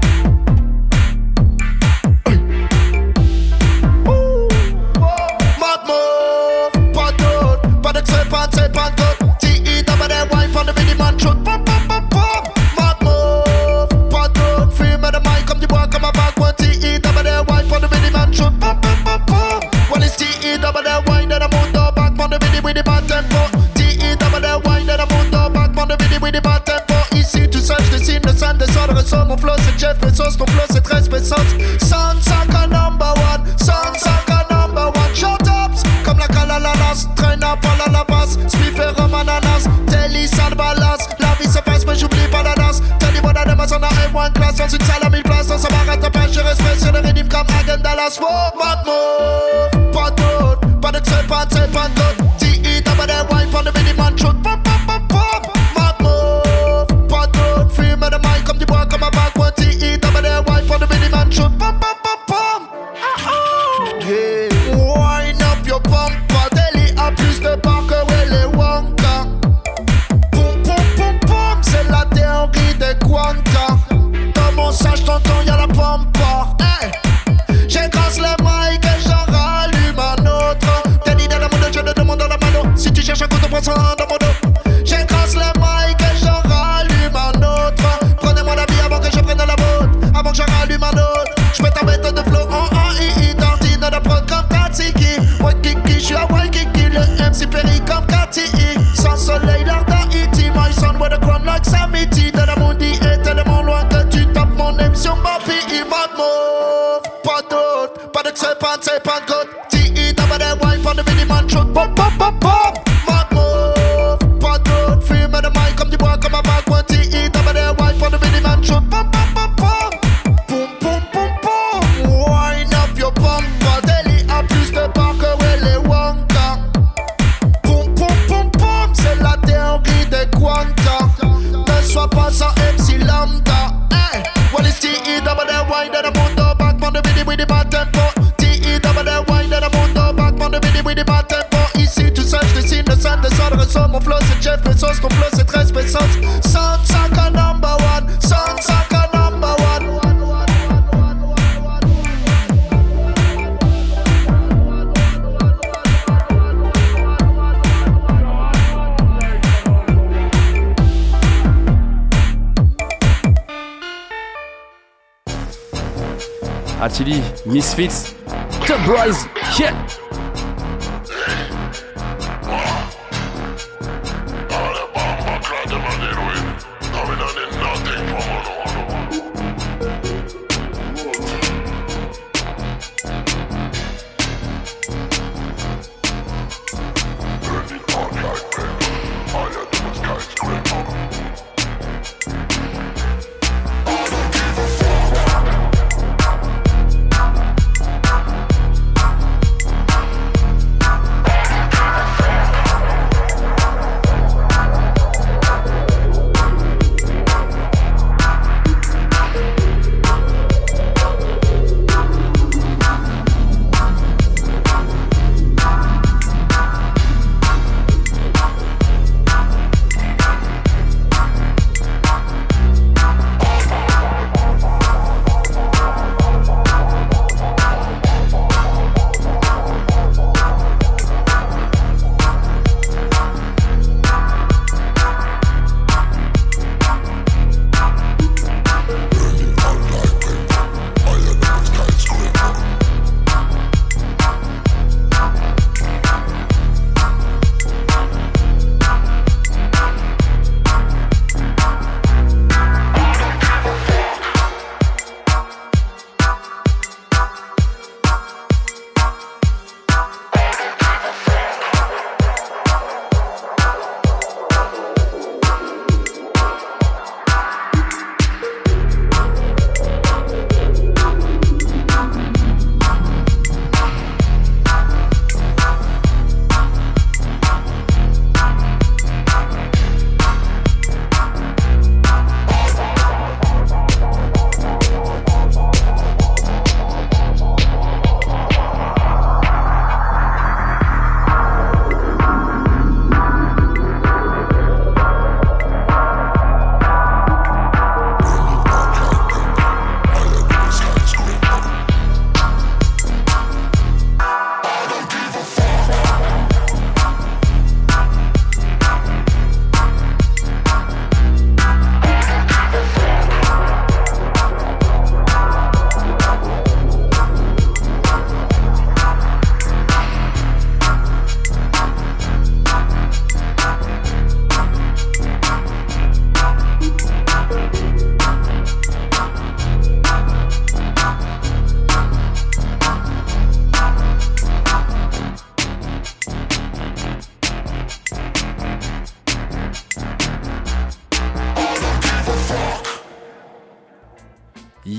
100 desordre sur mon flow, c'est Jeff Bezos, ton flow c'est 13 pesos. Sound Saka number one, Sound Saka number one. Shut up! comme la calalalas, traîne à pas la passe, spiffer comme ananas, Telly Salvalas, la vie se passe mais j'oublie pas la danse. Telly Bona de ma zone à M1 classe, dans une salle à 1000 places, dans sa barre à ta pêche, je respecte sur le rythme comme Hagen Dallas. Wow, Matmo, pas d'autre, pas de seul, pas de seul, pas d'autre. Nancy Perry comme Cathy Sans soleil dans Tahiti My son with a crown like Samiti De la monde est tellement loin que tu tapes mon name sur ma PI Mad move, pas d'autre Pas de tsepan, tsepan, good T.E. D'abord des wine for the mini man truck. Pop, pop, pop, pop Attili, Misfits, Top Rise, yeah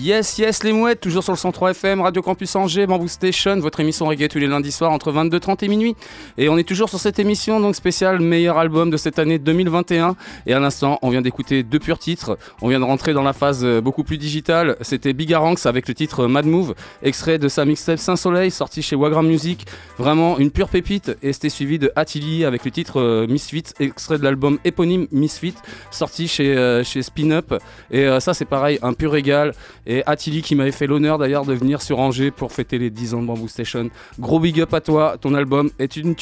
Yes, yes, les mouettes, toujours sur le 103 FM, Radio Campus Angers, Bamboo Station, votre émission reggae tous les lundis soirs entre 22h30 et minuit. Et on est toujours sur cette émission, donc spéciale meilleur album de cette année 2021. Et à l'instant, on vient d'écouter deux purs titres. On vient de rentrer dans la phase euh, beaucoup plus digitale. C'était Bigaranx avec le titre Mad Move, extrait de sa mixtape Saint-Soleil, sorti chez Wagram Music. Vraiment une pure pépite. Et c'était suivi de Attili avec le titre euh, Misfit, extrait de l'album éponyme Misfit, sorti chez, euh, chez Spin Up. Et euh, ça, c'est pareil, un pur régal. Et Attili qui m'avait fait l'honneur d'ailleurs de venir sur Angers pour fêter les 10 ans de Bamboo Station. Gros big up à toi, ton album est une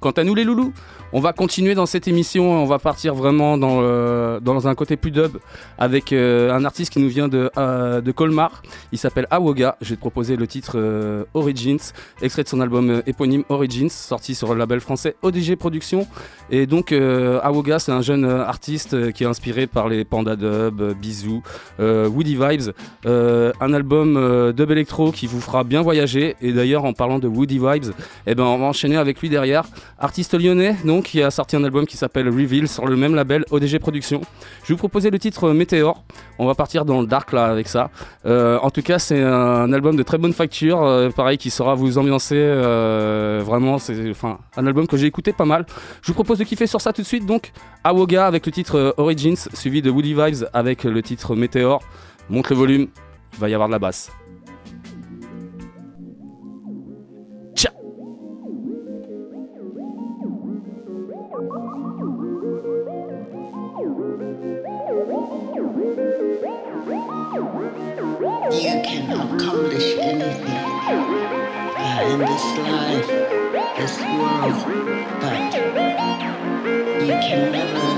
Quant à nous les loulous, on va continuer dans cette émission, on va partir vraiment dans, euh, dans un côté plus dub avec euh, un artiste qui nous vient de, euh, de Colmar. Il s'appelle Awoga. Je vais te proposer le titre Origins, extrait de son album éponyme Origins, sorti sur le label français ODG Productions. Et donc Awoga, c'est un jeune artiste qui est inspiré par les Panda Dub, Bisou, euh, Woody Vibes. Un album dub électro qui vous fera bien voyager. Et d'ailleurs, en parlant de Woody Vibes, eh ben, on va enchaîner avec lui derrière. Artiste lyonnais, donc, qui a sorti un album qui s'appelle Reveal sur le même label ODG Productions. Je vais vous proposer le titre Météor. On va partir dans le dark là avec ça. Euh, en tout cas, c'est un album de très bonne facture, euh, pareil, qui saura vous ambiancer. euh, vraiment, c'est enfin un album que j'ai écouté pas mal. Je vous propose de kiffer sur ça tout de suite. Donc, Awoga avec le titre euh, Origins, suivi de Woody Vibes avec le titre Météor. Monte le volume, il va y avoir de la basse. In this life, this world, but you can never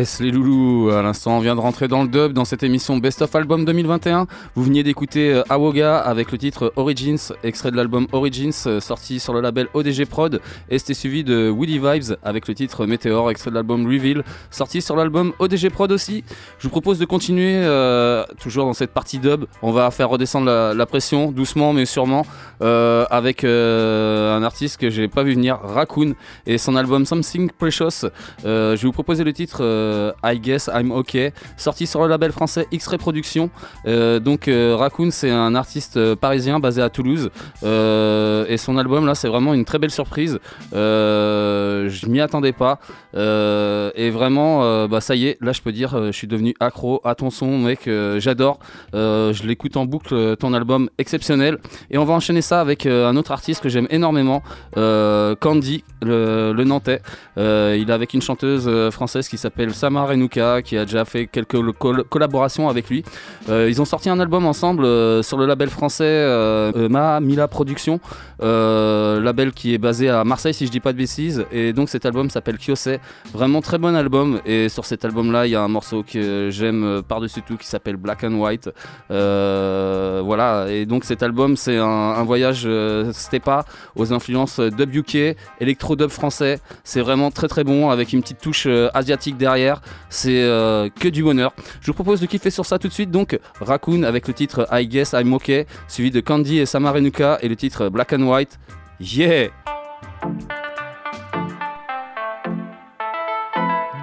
Yes, les loulous. À l'instant, on vient de rentrer dans le dub dans cette émission Best of Album 2021. Vous veniez d'écouter euh, Awoga avec le titre Origins, extrait de l'album Origins, euh, sorti sur le label ODG Prod. Et c'était suivi de Woody Vibes avec le titre Meteor, extrait de l'album Reveal, sorti sur l'album ODG Prod aussi. Je vous propose de continuer euh, toujours dans cette partie dub. On va faire redescendre la, pression doucement mais sûrement euh, avec euh, un artiste que j'ai pas vu venir, Raccoon, et son album Something Precious. Euh, je vais vous proposer le titre euh, I Guess OK, sorti sur le label français X-Ray Productions. Euh, donc euh, Raccoon, c'est un artiste euh, parisien basé à Toulouse, et son album là, c'est vraiment une très belle surprise. Je m'y attendais pas, et vraiment, bah ça y est, là je peux dire, je suis devenu accro à ton son, mec. J'adore. Je l'écoute en boucle, ton album exceptionnel. Et on va enchaîner ça avec un autre artiste que j'aime énormément, Candy, le, Nantais. Il est avec une chanteuse française qui s'appelle Samar Renouka, qui a déjà fait quelques col- collaborations avec lui. Euh, ils ont sorti un album ensemble euh, sur le label français euh, Ma Mila Productions, label qui est basé à Marseille si je dis pas de bêtises. Et donc cet album s'appelle Kyosei. Vraiment très bon album. Et sur cet album-là, il y a un morceau que j'aime par-dessus tout qui s'appelle Black and White. Voilà. Et donc cet album, c'est un, voyage Stepa aux influences dub UK, électro dub français. C'est vraiment très très bon avec une petite touche asiatique derrière. C'est euh, que du bonheur. Je vous propose de kiffer sur ça tout de suite. Donc Raccoon avec le titre I Guess I'm OK, suivi de Candy et Samarenuka et le titre Black and White. Yeah!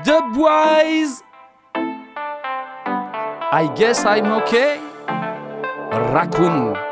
Dubwise! I guess I'm okay. Raccoon.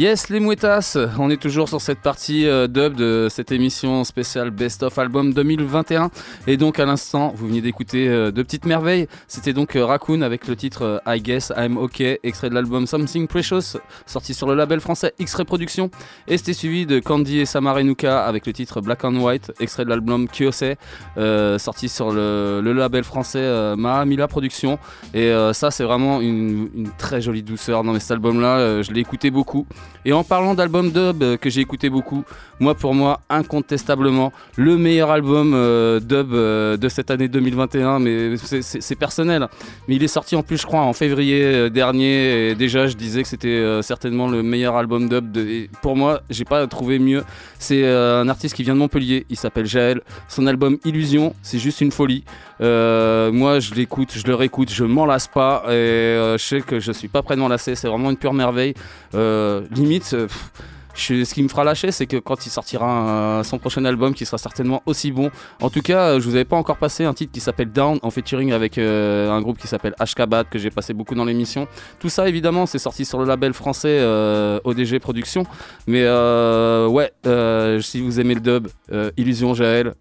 Yes les mouettas, on est toujours sur cette partie euh, dub de cette émission spéciale Best of Album 2021 et donc à l'instant vous venez d'écouter euh, deux petites merveilles, c'était donc euh, Raccoon avec le titre I Guess I'm OK, extrait de l'album Something Precious sorti sur le label français X-Ray Productions et c'était suivi de Candy et Samarenuka avec le titre Black and White, extrait de l'album Kyose euh, sorti sur le, le label français Mahamila Productions. Et ça c'est vraiment une, une très jolie douceur dans cet album là, je l'ai écouté beaucoup et en parlant d'album dub euh, que j'ai écouté beaucoup, moi pour moi incontestablement le meilleur album euh, dub euh, de cette année 2021, mais c'est- personnel. Mais il est sorti en plus je crois en février dernier et déjà je disais que c'était certainement le meilleur album dub. Pour moi j'ai pas trouvé mieux. C'est un artiste qui vient de Montpellier, il s'appelle Jaël. Son album Illusion, c'est juste une folie. Moi je l'écoute, je le réécoute, je m'en lasse pas et je sais que je suis pas prêt de m'en lasser. C'est vraiment une pure merveille. Euh, ce qui me fera lâcher, c'est que quand il sortira un- son prochain album, qui sera certainement aussi bon. En tout cas, euh, je vous avais pas encore passé un titre qui s'appelle Down en featuring avec euh, un groupe qui s'appelle Ashkabat que j'ai passé beaucoup dans l'émission. Tout ça, évidemment, c'est sorti sur le label français euh, ODG Productions. Mais euh, ouais, euh, si vous aimez le dub, euh, Illusion Jaël.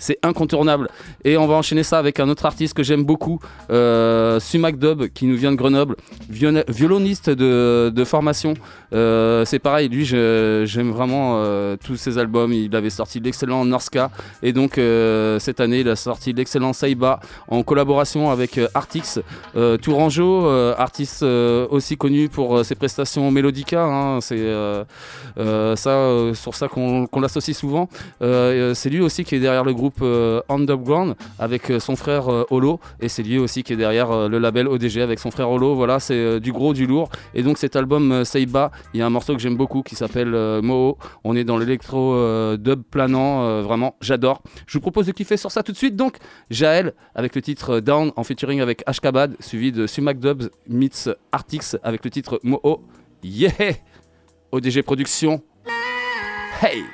C'est incontournable. Et on va enchaîner ça avec un autre artiste que j'aime beaucoup, euh, Sumac Dub, qui nous vient de Grenoble, viol- violoniste de, formation. Euh, c'est pareil, lui, j'aime vraiment euh, tous ses albums. Il avait sorti l'excellent Norska, et donc cette année, il a sorti l'excellent Saiba en collaboration avec Artix Tourangeau, artiste aussi connu pour ses prestations Melodica. hein. c'est ça, sur ça qu'on l'associe souvent. C'est lui aussi qui est derrière le groupe groupe euh, Underground avec euh, son frère euh, Holo et c'est lui aussi qui est derrière le label ODG avec son frère Holo. Voilà, c'est du gros, du lourd. Et donc cet album Seiba, il y a un morceau que j'aime beaucoup qui s'appelle Moho. On est dans l'électro dub planant, vraiment, j'adore. Je vous propose de kiffer sur ça tout de suite. Donc Jaël avec le titre Down en featuring avec Ashkabad, suivi de Sumac Dubs meets Artix avec le titre Moho. Yeah! ODG Productions. Hey!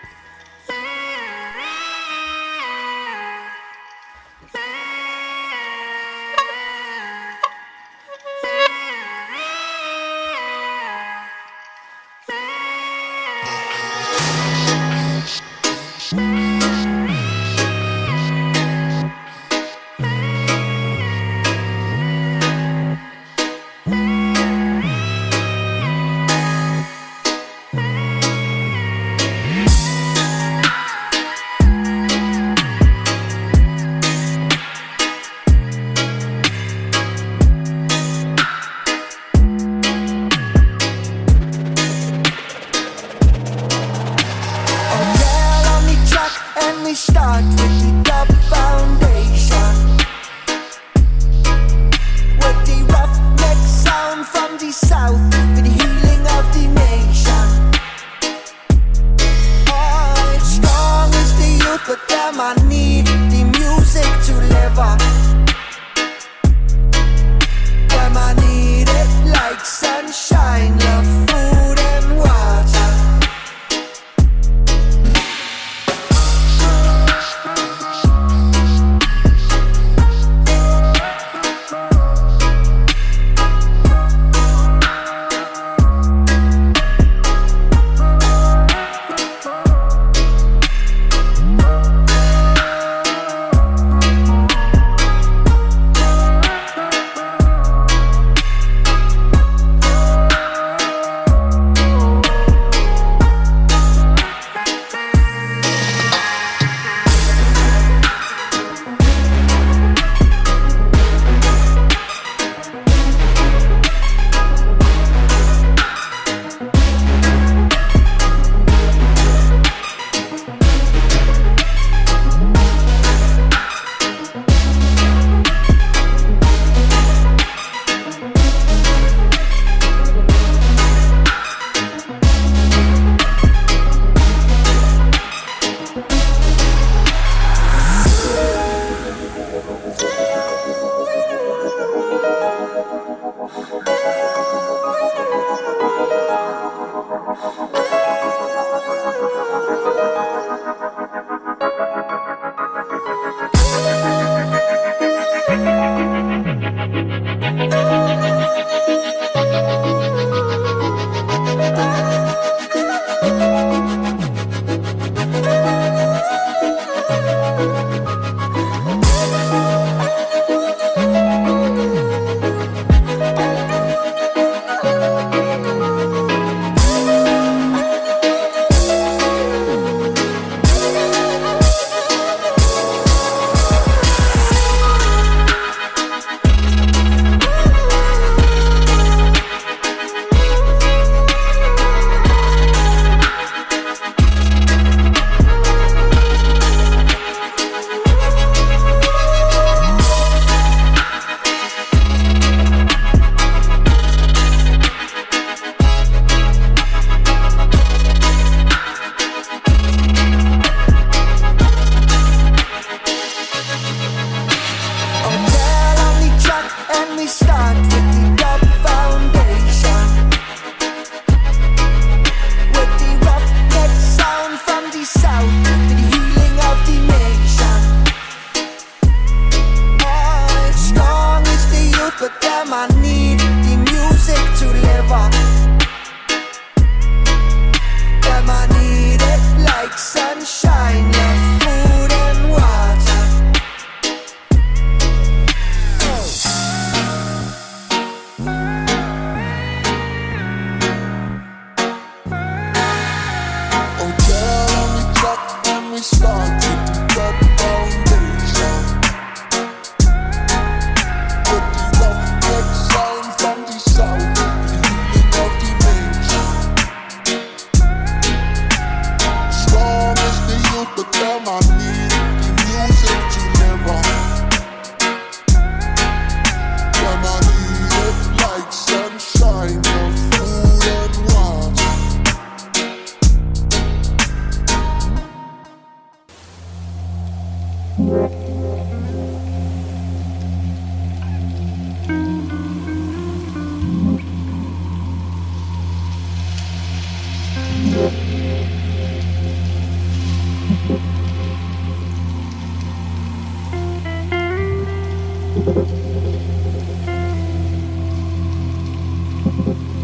thank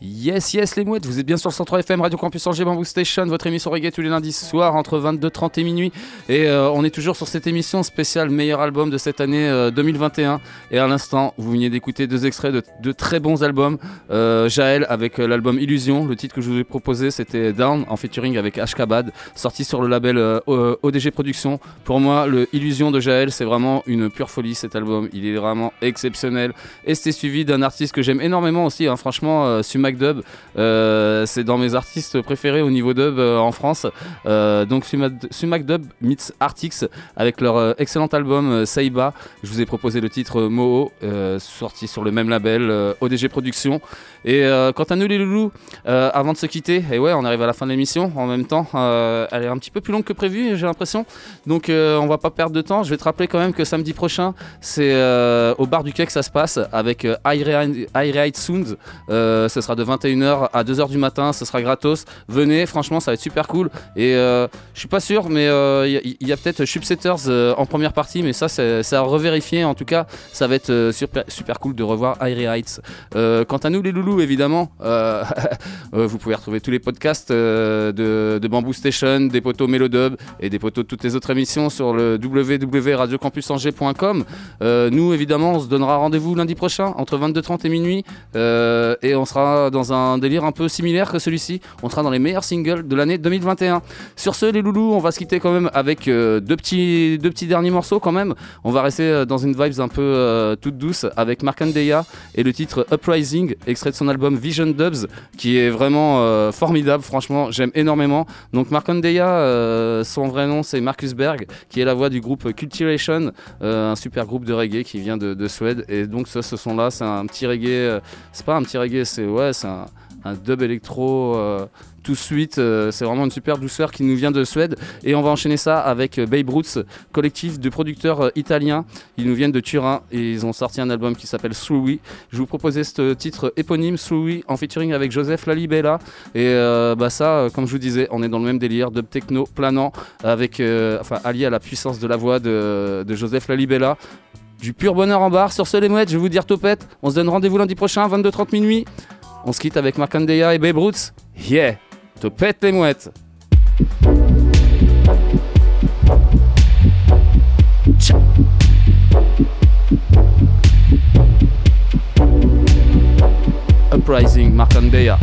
Yes, yes, les mouettes, vous êtes bien sur le 103 FM, Radio Campus Angers, Bamboo Station, votre émission reggae tous les lundis soirs entre 22h30 et minuit. Et euh, on est toujours sur cette émission spéciale meilleur album de cette année euh, 2021. Et à l'instant, vous veniez d'écouter deux extraits de, de très bons albums. Euh, Jaël avec euh, l'album Illusion, le titre que je vous ai proposé c'était Down en featuring avec Ashkabad, sorti sur le label euh, ODG Productions. Pour moi, le Illusion de Jaël, c'est vraiment une pure folie cet album. Il est vraiment exceptionnel. Et c'était suivi d'un artiste que j'aime énormément aussi, hein. franchement, euh, Suman Sumac Dub. Euh, c'est dans mes artistes préférés au niveau dub euh, en France. Euh, donc Sumac, Sumac Dub meets Artix avec leur excellent album Saiba. Je vous ai proposé le titre Moho, sorti sur le même label ODG Productions. Et quant à nous les loulous, avant de se quitter, et ouais, on arrive à la fin de l'émission. En même temps, elle est un petit peu plus longue que prévu, j'ai l'impression. Donc on va pas perdre de temps. Je vais te rappeler quand même que samedi prochain, c'est au bar du quai que ça se passe avec Ride Sound. Ce sera de 21h à 2h du matin, ce sera gratos. Venez, franchement, ça va être super cool. Et euh, je suis pas sûr, mais euh, il y, a- il y a peut-être Chupsetters euh, en première partie, mais ça, c'est à revérifier. En tout cas, ça va être euh, super, super cool de revoir High Heights. Euh, quant à nous, les loulous, évidemment, euh, euh, vous pouvez retrouver tous les podcasts euh, de, Bamboo Station, des poteaux Mélodub et des poteaux de toutes les autres émissions sur le www.radiocampusangers.com. Euh, nous, évidemment, on se donnera rendez-vous lundi prochain entre 22h30 et minuit euh, et on sera dans un délire un peu similaire que celui-ci. On sera dans les meilleurs singles de l'année 2021. Sur ce, les loulous, on va se quitter quand même avec euh, deux, petits, deux petits derniers morceaux quand même. On va rester euh, dans une vibes un peu euh, toute douce avec Mark Andeya et le titre Uprising, extrait de son album Vision Dubs, qui est vraiment formidable. Franchement, j'aime énormément. Donc Mark Andeya, euh, son vrai nom c'est Marcus Berg, qui est la voix du groupe Cultivation, un super groupe de reggae qui vient de, de Suède. Et donc ce, ce son là, c'est un petit reggae. c'est pas un petit reggae, c'est ouais, c'est un, dub électro. euh, tout de suite, euh, c'est vraiment une super douceur qui nous vient de Suède. Et on va enchaîner ça avec euh, Babe Roots, collectif de producteurs italiens. Ils nous viennent de Turin et ils ont sorti un album qui s'appelle Through Je vous proposais ce titre éponyme Through en featuring avec Joseph Lalibella. Et bah ça, comme je vous disais, on est dans le même délire, dub techno planant, avec, enfin, allié à la puissance de la voix de, de Joseph Lalibella. Du pur bonheur en barre. Sur ce, les mouettes, je vais vous dire topette. On se donne rendez-vous lundi prochain, 22h30 minuit. On se quitte avec Mark Andeya et Babe Roots. Yeah! Topette les mouettes! Uprising, Mark Andeya.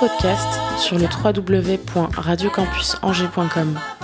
Podcast sur le www.radiocampusangers.com.